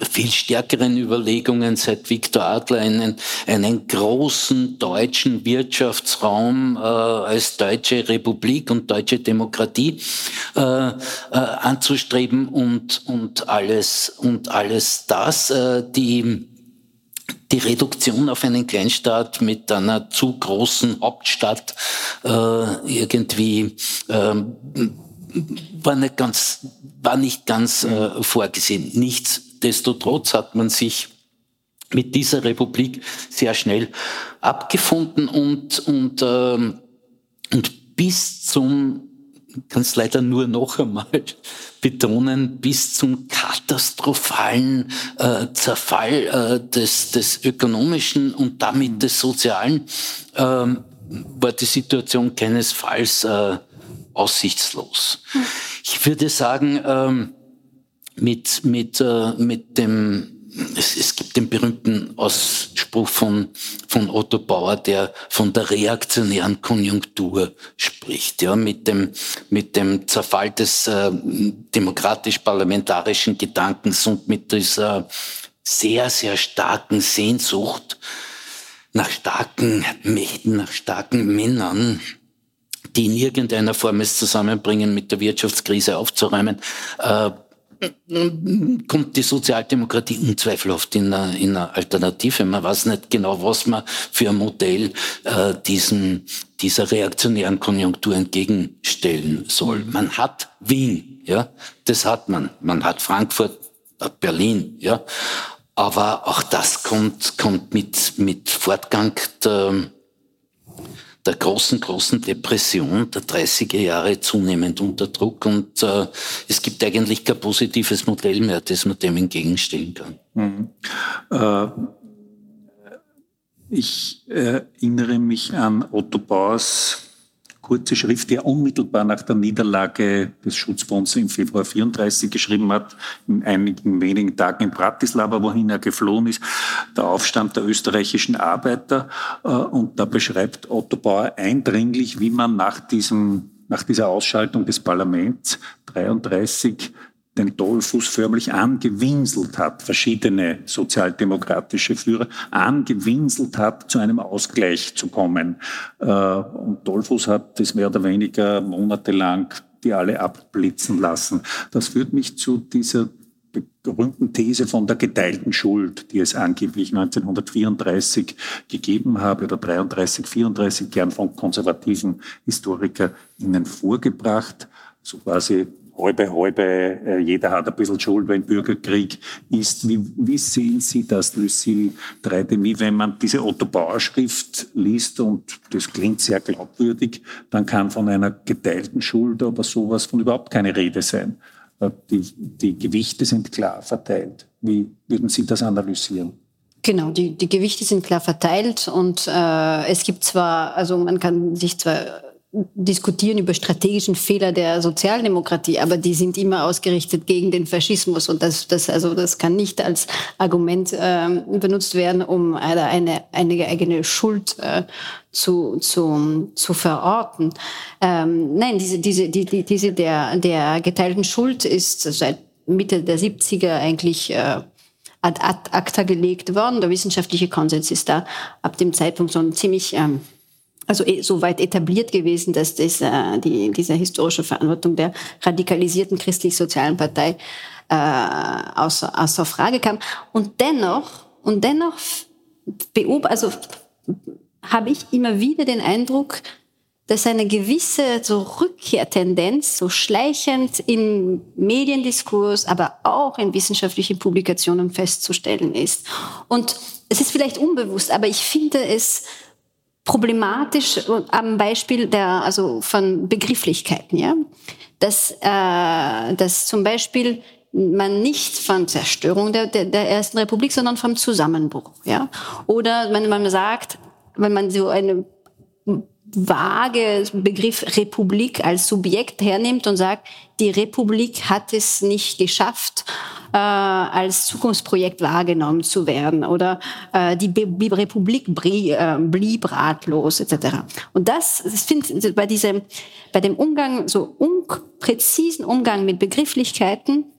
viel stärkeren Überlegungen seit Viktor Adler einen, einen großen deutschen Wirtschaftsraum äh, als deutsche Republik und deutsche Demokratie äh, äh, anzustreben und, und alles und alles das, äh, die die Reduktion auf einen Kleinstaat mit einer zu großen Hauptstadt äh, irgendwie ähm, war nicht ganz war nicht ganz äh, vorgesehen. Nichts Nichtsdestotrotz hat man sich mit dieser Republik sehr schnell abgefunden und, und, ähm, und bis zum, kann es leider nur noch einmal betonen, bis zum katastrophalen äh, Zerfall äh, des, des ökonomischen und damit des sozialen äh, war die Situation keinesfalls äh, aussichtslos. Ich würde sagen, ähm, mit, mit, äh, mit dem, es, es gibt den berühmten Ausspruch von, von Otto Bauer, der von der reaktionären Konjunktur spricht, ja, mit dem, mit dem Zerfall des äh, demokratisch-parlamentarischen Gedankens und mit dieser sehr, sehr starken Sehnsucht nach starken Mächten, nach starken Männern, die in irgendeiner Form es zusammenbringen, mit der Wirtschaftskrise aufzuräumen, äh, kommt die Sozialdemokratie unzweifelhaft in einer, in einer Alternative. Man weiß nicht genau, was man für ein Modell äh, diesen, dieser reaktionären Konjunktur entgegenstellen soll. Man hat Wien, ja, das hat man. Man hat Frankfurt, Berlin, ja. Aber auch das kommt, kommt mit, mit Fortgang der, der großen, großen Depression der 30er Jahre zunehmend unter Druck und äh, es gibt eigentlich kein positives Modell mehr, das man dem entgegenstellen kann. Mhm. Äh, ich erinnere mich an Otto Bauers kurze Schrift, die er unmittelbar nach der Niederlage des Schutzbunds im Februar 34 geschrieben hat, in einigen wenigen Tagen in Bratislava, wohin er geflohen ist, der Aufstand der österreichischen Arbeiter. Äh, und da beschreibt Otto Bauer eindringlich, wie man nach diesem nach dieser Ausschaltung des Parlaments 33 den Dollfuß förmlich angewinselt hat, verschiedene sozialdemokratische Führer angewinselt hat, zu einem Ausgleich zu kommen. Äh, und Dollfuß hat das mehr oder weniger monatelang die alle abblitzen lassen. Das führt mich zu dieser berühmten These von der geteilten Schuld, die es angeblich 1934 gegeben habe oder 33, 34 gern von konservativen HistorikerInnen vorgebracht. So quasi halbe, halbe, äh, jeder hat ein bisschen Schuld, wenn Bürgerkrieg ist. Wie, wie sehen Sie das, Lucille Dreidemi, wenn man diese Otto-Bauer-Schrift liest und das klingt sehr glaubwürdig, dann kann von einer geteilten Schuld aber sowas von überhaupt keine Rede sein. Äh, die, die Gewichte sind klar verteilt. Wie würden Sie das analysieren? Genau, die, die Gewichte sind klar verteilt und äh, es gibt zwar, also man kann sich zwar diskutieren über strategischen Fehler der Sozialdemokratie, aber die sind immer ausgerichtet gegen den Faschismus und das, das also das kann nicht als Argument äh, benutzt werden, um eine, eine, eigene Schuld äh, zu, zu, zu verorten. Ähm, nein, diese, diese, die, die, diese der, der geteilten Schuld ist seit Mitte der 70er eigentlich äh, ad acta gelegt worden. Der wissenschaftliche Konsens ist da ab dem Zeitpunkt schon ziemlich ähm, also eh, so weit etabliert gewesen, dass das, äh, die, diese historische Verantwortung der radikalisierten christlich-sozialen Partei äh, außer, außer Frage kam. Und dennoch, und dennoch beob also habe ich immer wieder den Eindruck, dass eine gewisse so Rückkehrtendenz so schleichend in Mediendiskurs, aber auch in wissenschaftlichen Publikationen festzustellen ist. Und es ist vielleicht unbewusst, aber ich finde es problematisch am Beispiel der, also von Begrifflichkeiten, ja, dass, äh, dass zum Beispiel man nicht von Zerstörung der, der, der ersten Republik, sondern vom Zusammenbruch, ja, oder wenn man sagt, wenn man so eine vage Begriff Republik als Subjekt hernimmt und sagt, die Republik hat es nicht geschafft, äh, als Zukunftsprojekt wahrgenommen zu werden oder äh, die Be Republik brie, äh, blieb ratlos etc. Und das, das finde bei diesem, bei dem Umgang, so unpräzisen Umgang mit Begrifflichkeiten,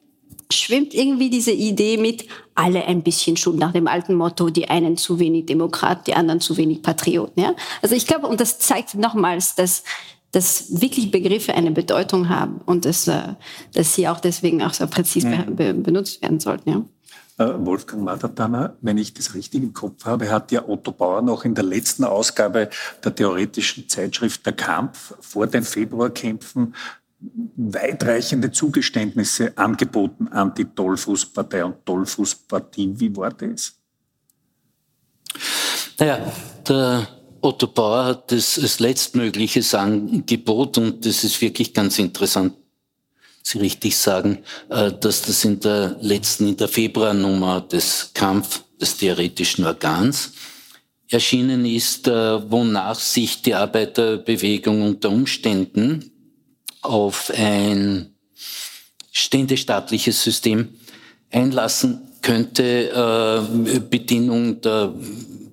schwimmt irgendwie diese Idee mit, alle ein bisschen schuld nach dem alten Motto, die einen zu wenig Demokrat, die anderen zu wenig Patrioten. Ja? Also ich glaube, und das zeigt nochmals, dass, dass wirklich Begriffe eine Bedeutung haben und dass, äh, dass sie auch deswegen auch so präzise mhm. be benutzt werden sollten. Ja? Äh, Wolfgang Madatana, wenn ich das richtig im Kopf habe, hat ja Otto Bauer noch in der letzten Ausgabe der theoretischen Zeitschrift Der Kampf vor den Februarkämpfen weitreichende Zugeständnisse angeboten an die Dollfußpartei und Dollfußpartie. Wie war das? Naja, der Otto Bauer hat das als letztmögliches Angebot und das ist wirklich ganz interessant. Sie richtig sagen, äh, dass das in der letzten, in der Februarnummer des Kampf des theoretischen Organs erschienen ist, äh, wonach sich die Arbeiterbewegung unter Umständen auf ein ständestaatliches System einlassen könnte. Äh, Bedingung der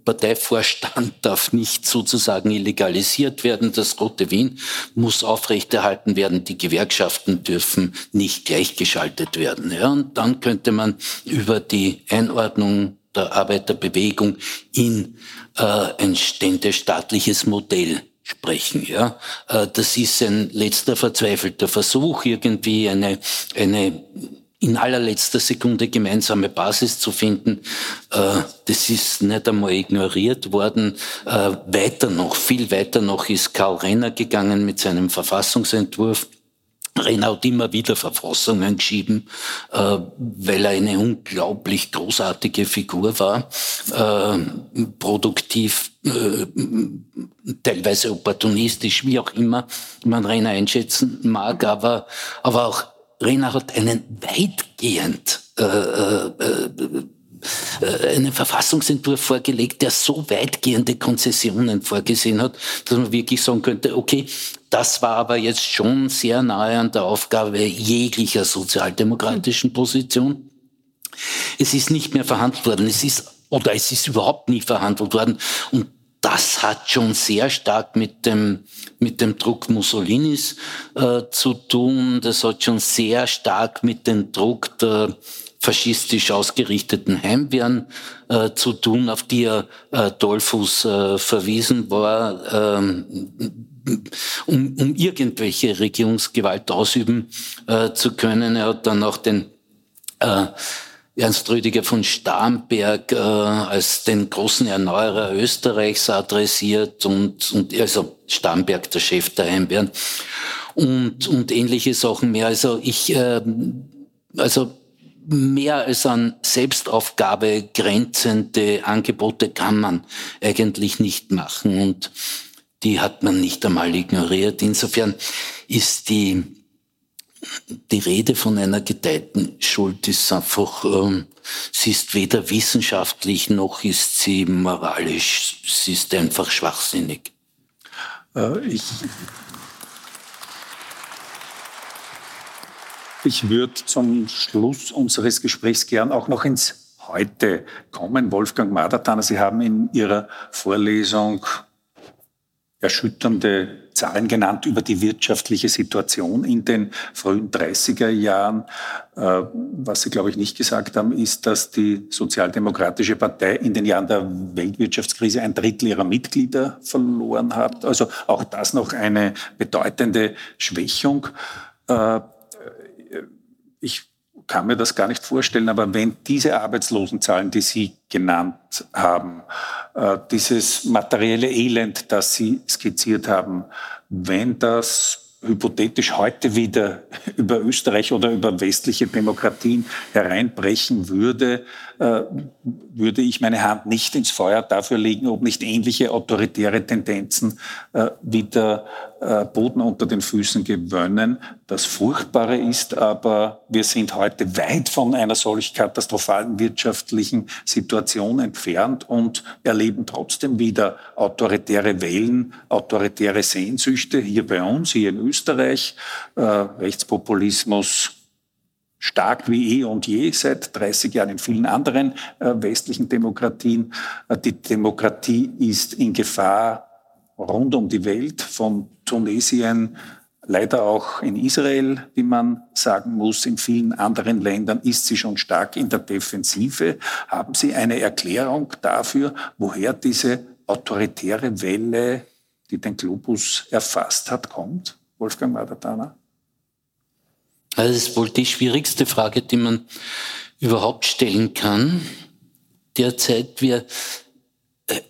Parteivorstand darf nicht sozusagen illegalisiert werden. Das Rote Wien muss aufrechterhalten werden. Die Gewerkschaften dürfen nicht gleichgeschaltet werden. Ja, und dann könnte man über die Einordnung der Arbeiterbewegung in äh, ein ständestaatliches Modell sprechen. Ja, äh, das ist ein letzter verzweifelter Versuch, irgendwie eine eine in allerletzter Sekunde gemeinsame Basis zu finden. Äh, das ist nicht einmal ignoriert worden. Äh, weiter noch, viel weiter noch ist Karl Renner gegangen mit seinem Verfassungsentwurf Renaud immer wieder Verfassungen geschieben, äh, weil er eine unglaublich großartige Figur war, äh, produktiv, äh, teilweise opportunistisch, wie auch immer man Renner einschätzen mag, aber, aber auch Renner hat einen weitgehend äh, äh, äh, einen Verfassungsentwurf vorgelegt, der so weitgehende Konzessionen vorgesehen hat, dass man wirklich sagen könnte, okay, das war aber jetzt schon sehr nahe an der Aufgabe jeglicher sozialdemokratischen Position. Es ist nicht mehr verhandelt worden. Es ist, oder es ist überhaupt nie verhandelt worden. Und das hat schon sehr stark mit dem, mit dem Druck Mussolinis äh, zu tun. Das hat schon sehr stark mit dem Druck der faschistisch ausgerichteten Heimwehren äh, zu tun, auf die er äh, Dollfuß äh, verwiesen war. Ähm, um, um irgendwelche Regierungsgewalt ausüben äh, zu können. Er hat dann auch den äh, Ernst Rüdiger von Starnberg äh, als den großen Erneuerer Österreichs adressiert und, und also Starnberg, der Chef der Heimwehren und, und ähnliche Sachen mehr. Also ich, äh, also mehr als an Selbstaufgabe grenzende Angebote kann man eigentlich nicht machen und die hat man nicht einmal ignoriert. Insofern ist die, die Rede von einer geteilten Schuld ist einfach, ähm, sie ist weder wissenschaftlich noch ist sie moralisch. Sie ist einfach schwachsinnig. Äh, ich Ich würde zum Schluss unseres Gesprächs gern auch noch ins Heute kommen. Wolfgang Madertaner, Sie haben in Ihrer Vorlesung erschütternde Zahlen genannt über die wirtschaftliche Situation in den frühen 30er Jahren. Äh, was Sie, glaube ich, nicht gesagt haben, ist, dass die Sozialdemokratische Partei in den Jahren der Weltwirtschaftskrise ein Drittel ihrer Mitglieder verloren hat. Also auch das noch eine bedeutende Schwächung. Ich kann mir das gar nicht vorstellen, aber wenn diese Arbeitslosenzahlen, die Sie genannt haben, äh, dieses materielle Elend, das Sie skizziert haben, wenn das hypothetisch heute wieder über Österreich oder über westliche Demokratien hereinbrechen würde, äh, würde ich meine Hand nicht ins Feuer dafür legen, ob nicht ähnliche autoritäre Tendenzen äh, wieder Boden unter den Füßen gewöhnen. Das Furchtbare ist aber, wir sind heute weit von einer solch katastrophalen wirtschaftlichen Situation entfernt und erleben trotzdem wieder autoritäre Wellen, autoritäre Sehnsüchte hier bei uns, hier in Österreich, äh, Rechtspopulismus, stark wie eh und je seit 30 Jahren in vielen anderen äh, westlichen Demokratien. Äh, die Demokratie ist in Gefahr rund um die Welt, von Tunesien, leider auch in Israel, wie man sagen muss, in vielen anderen Ländern ist sie schon stark in der Defensive. Haben Sie eine Erklärung dafür, woher diese autoritäre Welle, die den Globus erfasst hat, kommt? Wolfgang Madatana? Also das ist wohl die schwierigste Frage, die man überhaupt stellen kann. Derzeit wir äh,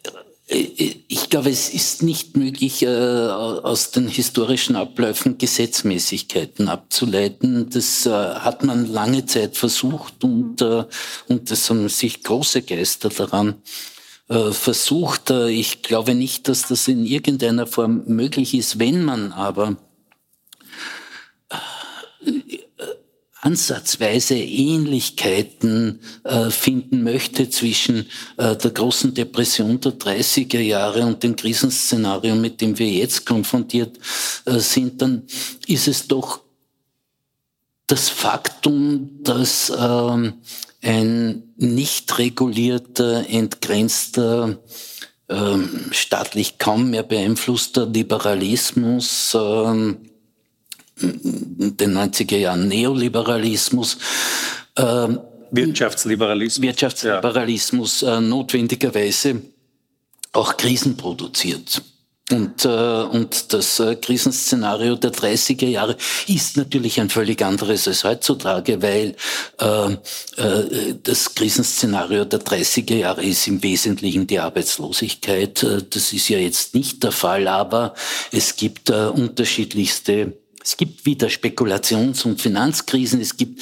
ich glaube, es ist nicht möglich, äh, aus den historischen Abläufen Gesetzmäßigkeiten abzuleiten. Das hat man lange Zeit versucht und, und es haben sich große Geister daran versucht. Ich glaube nicht, dass das in irgendeiner Form möglich ist. Wenn man aber ansatzweise Ähnlichkeiten äh, finden möchte zwischen äh, der großen Depression der 30er Jahre und dem Krisenszenario, mit dem wir jetzt konfrontiert äh, sind, dann ist es doch das Faktum, dass ähm, ein nicht regulierter, entgrenzter, ähm, staatlich kaum mehr beeinflusster Liberalismus ähm, den 90er Jahren Neoliberalismus. Äh, Wirtschaftsliberalismus. Wirtschaftsliberalismus ja. äh, notwendigerweise auch Krisen produziert. Und, äh, und das äh, Krisenszenario der 30er Jahre ist natürlich ein völlig anderes als heutzutage, weil äh, äh, das Krisenszenario der 30er Jahre ist im Wesentlichen die Arbeitslosigkeit. Äh, das ist ja jetzt nicht der Fall, aber es gibt äh, unterschiedlichste es gibt wieder Spekulations- und Finanzkrisen, es gibt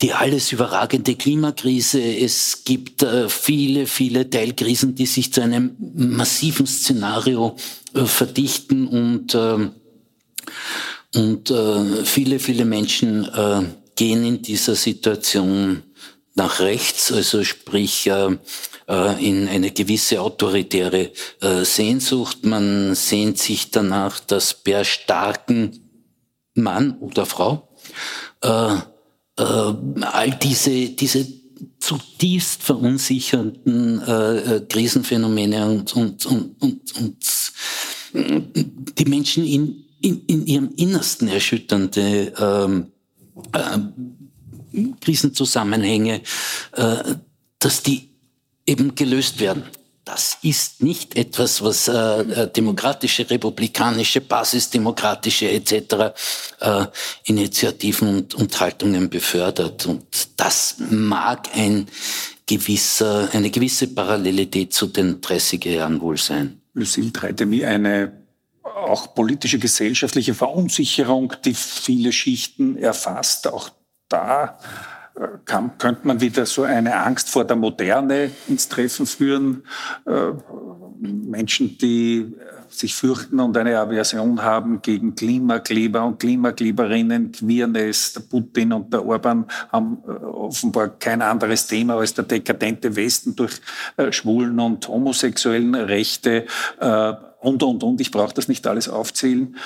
die alles überragende Klimakrise, es gibt äh, viele, viele Teilkrisen, die sich zu einem massiven Szenario äh, verdichten und, äh, und äh, viele, viele Menschen gehen in dieser Situation nach rechts, also sprich in eine gewisse autoritäre Sehnsucht. Man sehnt sich danach, dass per starken Mann oder Frau, äh, äh, all diese, diese zutiefst verunsichernden äh, äh Krisenphänomene und, und, und, und, und die Menschen in, in, in ihrem Innersten erschütternde ähm, äh, Krisenzusammenhänge, äh, dass die eben gelöst werden das ist nicht etwas, was äh, äh, demokratische, republikanische, basisdemokratische etc. Äh, Initiativen und, und Haltungen befördert. Und das mag ein gewisser, eine gewisse Parallelität zu den 30er Jahren wohl sein. Lucille Treitemi, eine auch politische, gesellschaftliche Verunsicherung, die viele Schichten erfasst, auch da kann, könnte man wieder so eine Angst vor der Moderne ins Treffen führen. Äh, Menschen, die sich fürchten und eine Aversion haben gegen Klimakleber und Klimakleberinnen, Queerness, der Putin und der Orban haben äh, offenbar kein anderes Thema als der dekadente Westen durch äh, Schwulen und homosexuellen Rechte und, und, und. Ich brauche das nicht alles aufzählen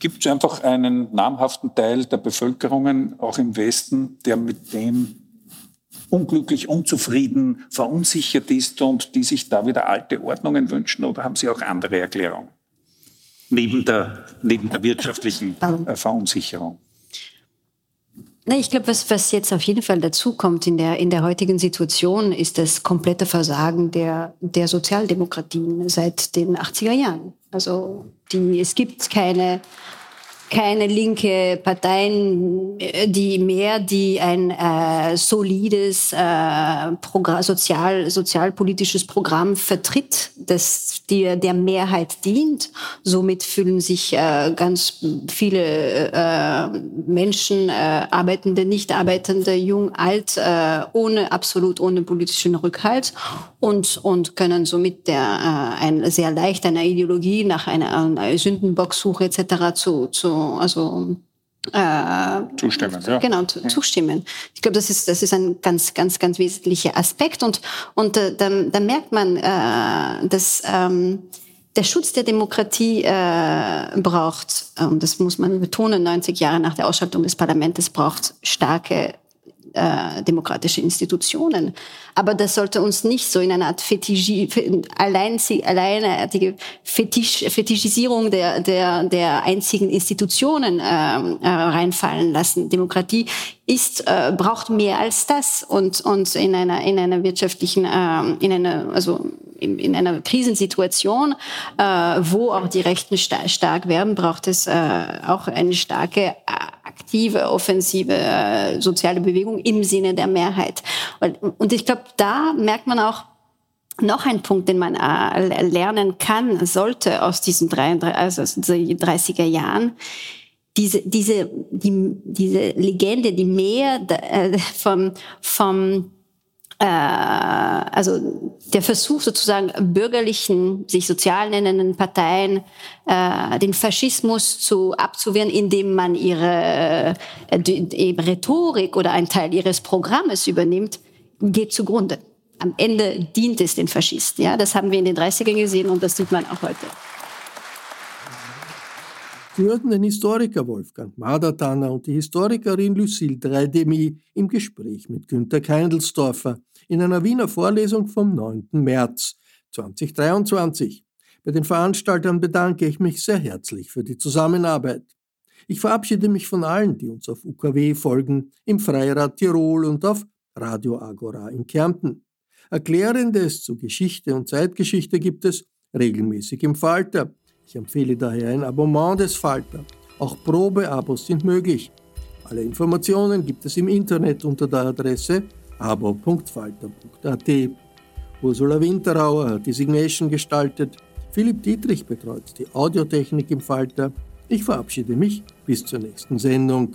gibt es einfach einen namhaften Teil der Bevölkerungen, auch im Westen, der mit dem unglücklich, unzufrieden, verunsichert ist und die sich da wieder alte Ordnungen wünschen? Oder haben Sie auch andere Erklärungen? Neben der, neben der wirtschaftlichen äh, Verunsicherung. Ich glaube, was, was jetzt auf jeden Fall dazukommt in der, in der heutigen Situation, ist das komplette Versagen der, der Sozialdemokratien seit den 80er Jahren. Also die, es gibt keine keine linke Parteien, die mehr, die ein äh, solides äh, sozial, sozialpolitisches Programm vertritt, das der, der Mehrheit dient. Somit fühlen sich äh, ganz viele äh, Menschen, äh, Arbeitende, Nicht-Arbeitende, jung, alt, äh, ohne absolut ohne politischen Rückhalt und und können somit der äh, ein sehr leicht einer Ideologie nach einer, einer Sündenbocksuche etc. zu, zu also äh, zustimmen, ja. Genau, zustimmen. Ich glaube, das ist, das ist ein ganz, ganz, ganz wesentlicher Aspekt und, und äh, da, da merkt man, äh, dass ähm, der Schutz der Demokratie äh, braucht, und das muss man betonen, 90 Jahre nach der Ausschaltung des Parlaments braucht starke äh, demokratische Institutionen. Aber das sollte uns nicht so in eine Art Fetischi allein, alleineartige Fetisch, Fetischisierung der, der, der einzigen Institutionen äh, äh, reinfallen lassen. Demokratie ist, äh, braucht mehr als das und, und in einer, in einer wirtschaftlichen, äh, in einer, also in, in einer Krisensituation, äh, wo auch die Rechten sta stark werden, braucht es äh, auch eine starke aktive, offensive äh, soziale Bewegung im Sinne der Mehrheit. Und, und ich glaube, da merkt man auch, noch ein Punkt, den man äh, lernen kann, sollte aus diesen 33, also aus 30er Jahren, diese, diese, die, diese Legende, die mehr äh, vom, vom also der Versuch sozusagen bürgerlichen, sich sozial nennenden Parteien äh, den Faschismus zu abzuwehren, indem man ihre äh, die, Rhetorik oder einen Teil ihres Programmes übernimmt, geht zugrunde. Am Ende dient es den Faschisten. Ja, das haben wir in den 30ern gesehen und das sieht man auch heute. Sie hörten den Historiker Wolfgang Madertanner und die Historikerin Lucille Dreidemi im Gespräch mit Günter Keindelsdorfer in einer Wiener Vorlesung vom 9. März 2023. Bei den Veranstaltern bedanke ich mich sehr herzlich für die Zusammenarbeit. Ich verabschiede mich von allen, die uns auf UKW folgen, im Freirad Tirol und auf Radio Agora in Kärnten. Erklärendes zu Geschichte und Zeitgeschichte gibt es regelmäßig im Falter. Ich empfehle daher ein Abonnement des Falter. Auch Probeabos sind möglich. Alle Informationen gibt es im Internet unter der Adresse abo.falter.at. Ursula Winterauer hat die Signation gestaltet. Philipp Dietrich betreut die Audiotechnik im Falter. Ich verabschiede mich bis zur nächsten Sendung.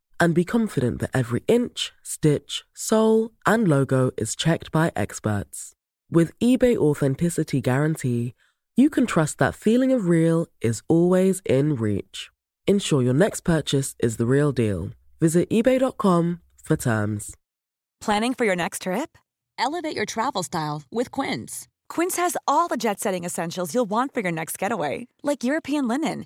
and be confident that every inch, stitch, sole, and logo is checked by experts. With eBay Authenticity Guarantee, you can trust that feeling of real is always in reach. Ensure your next purchase is the real deal. Visit eBay.com for terms. Planning for your next trip? Elevate your travel style with Quince. Quince has all the jet setting essentials you'll want for your next getaway, like European linen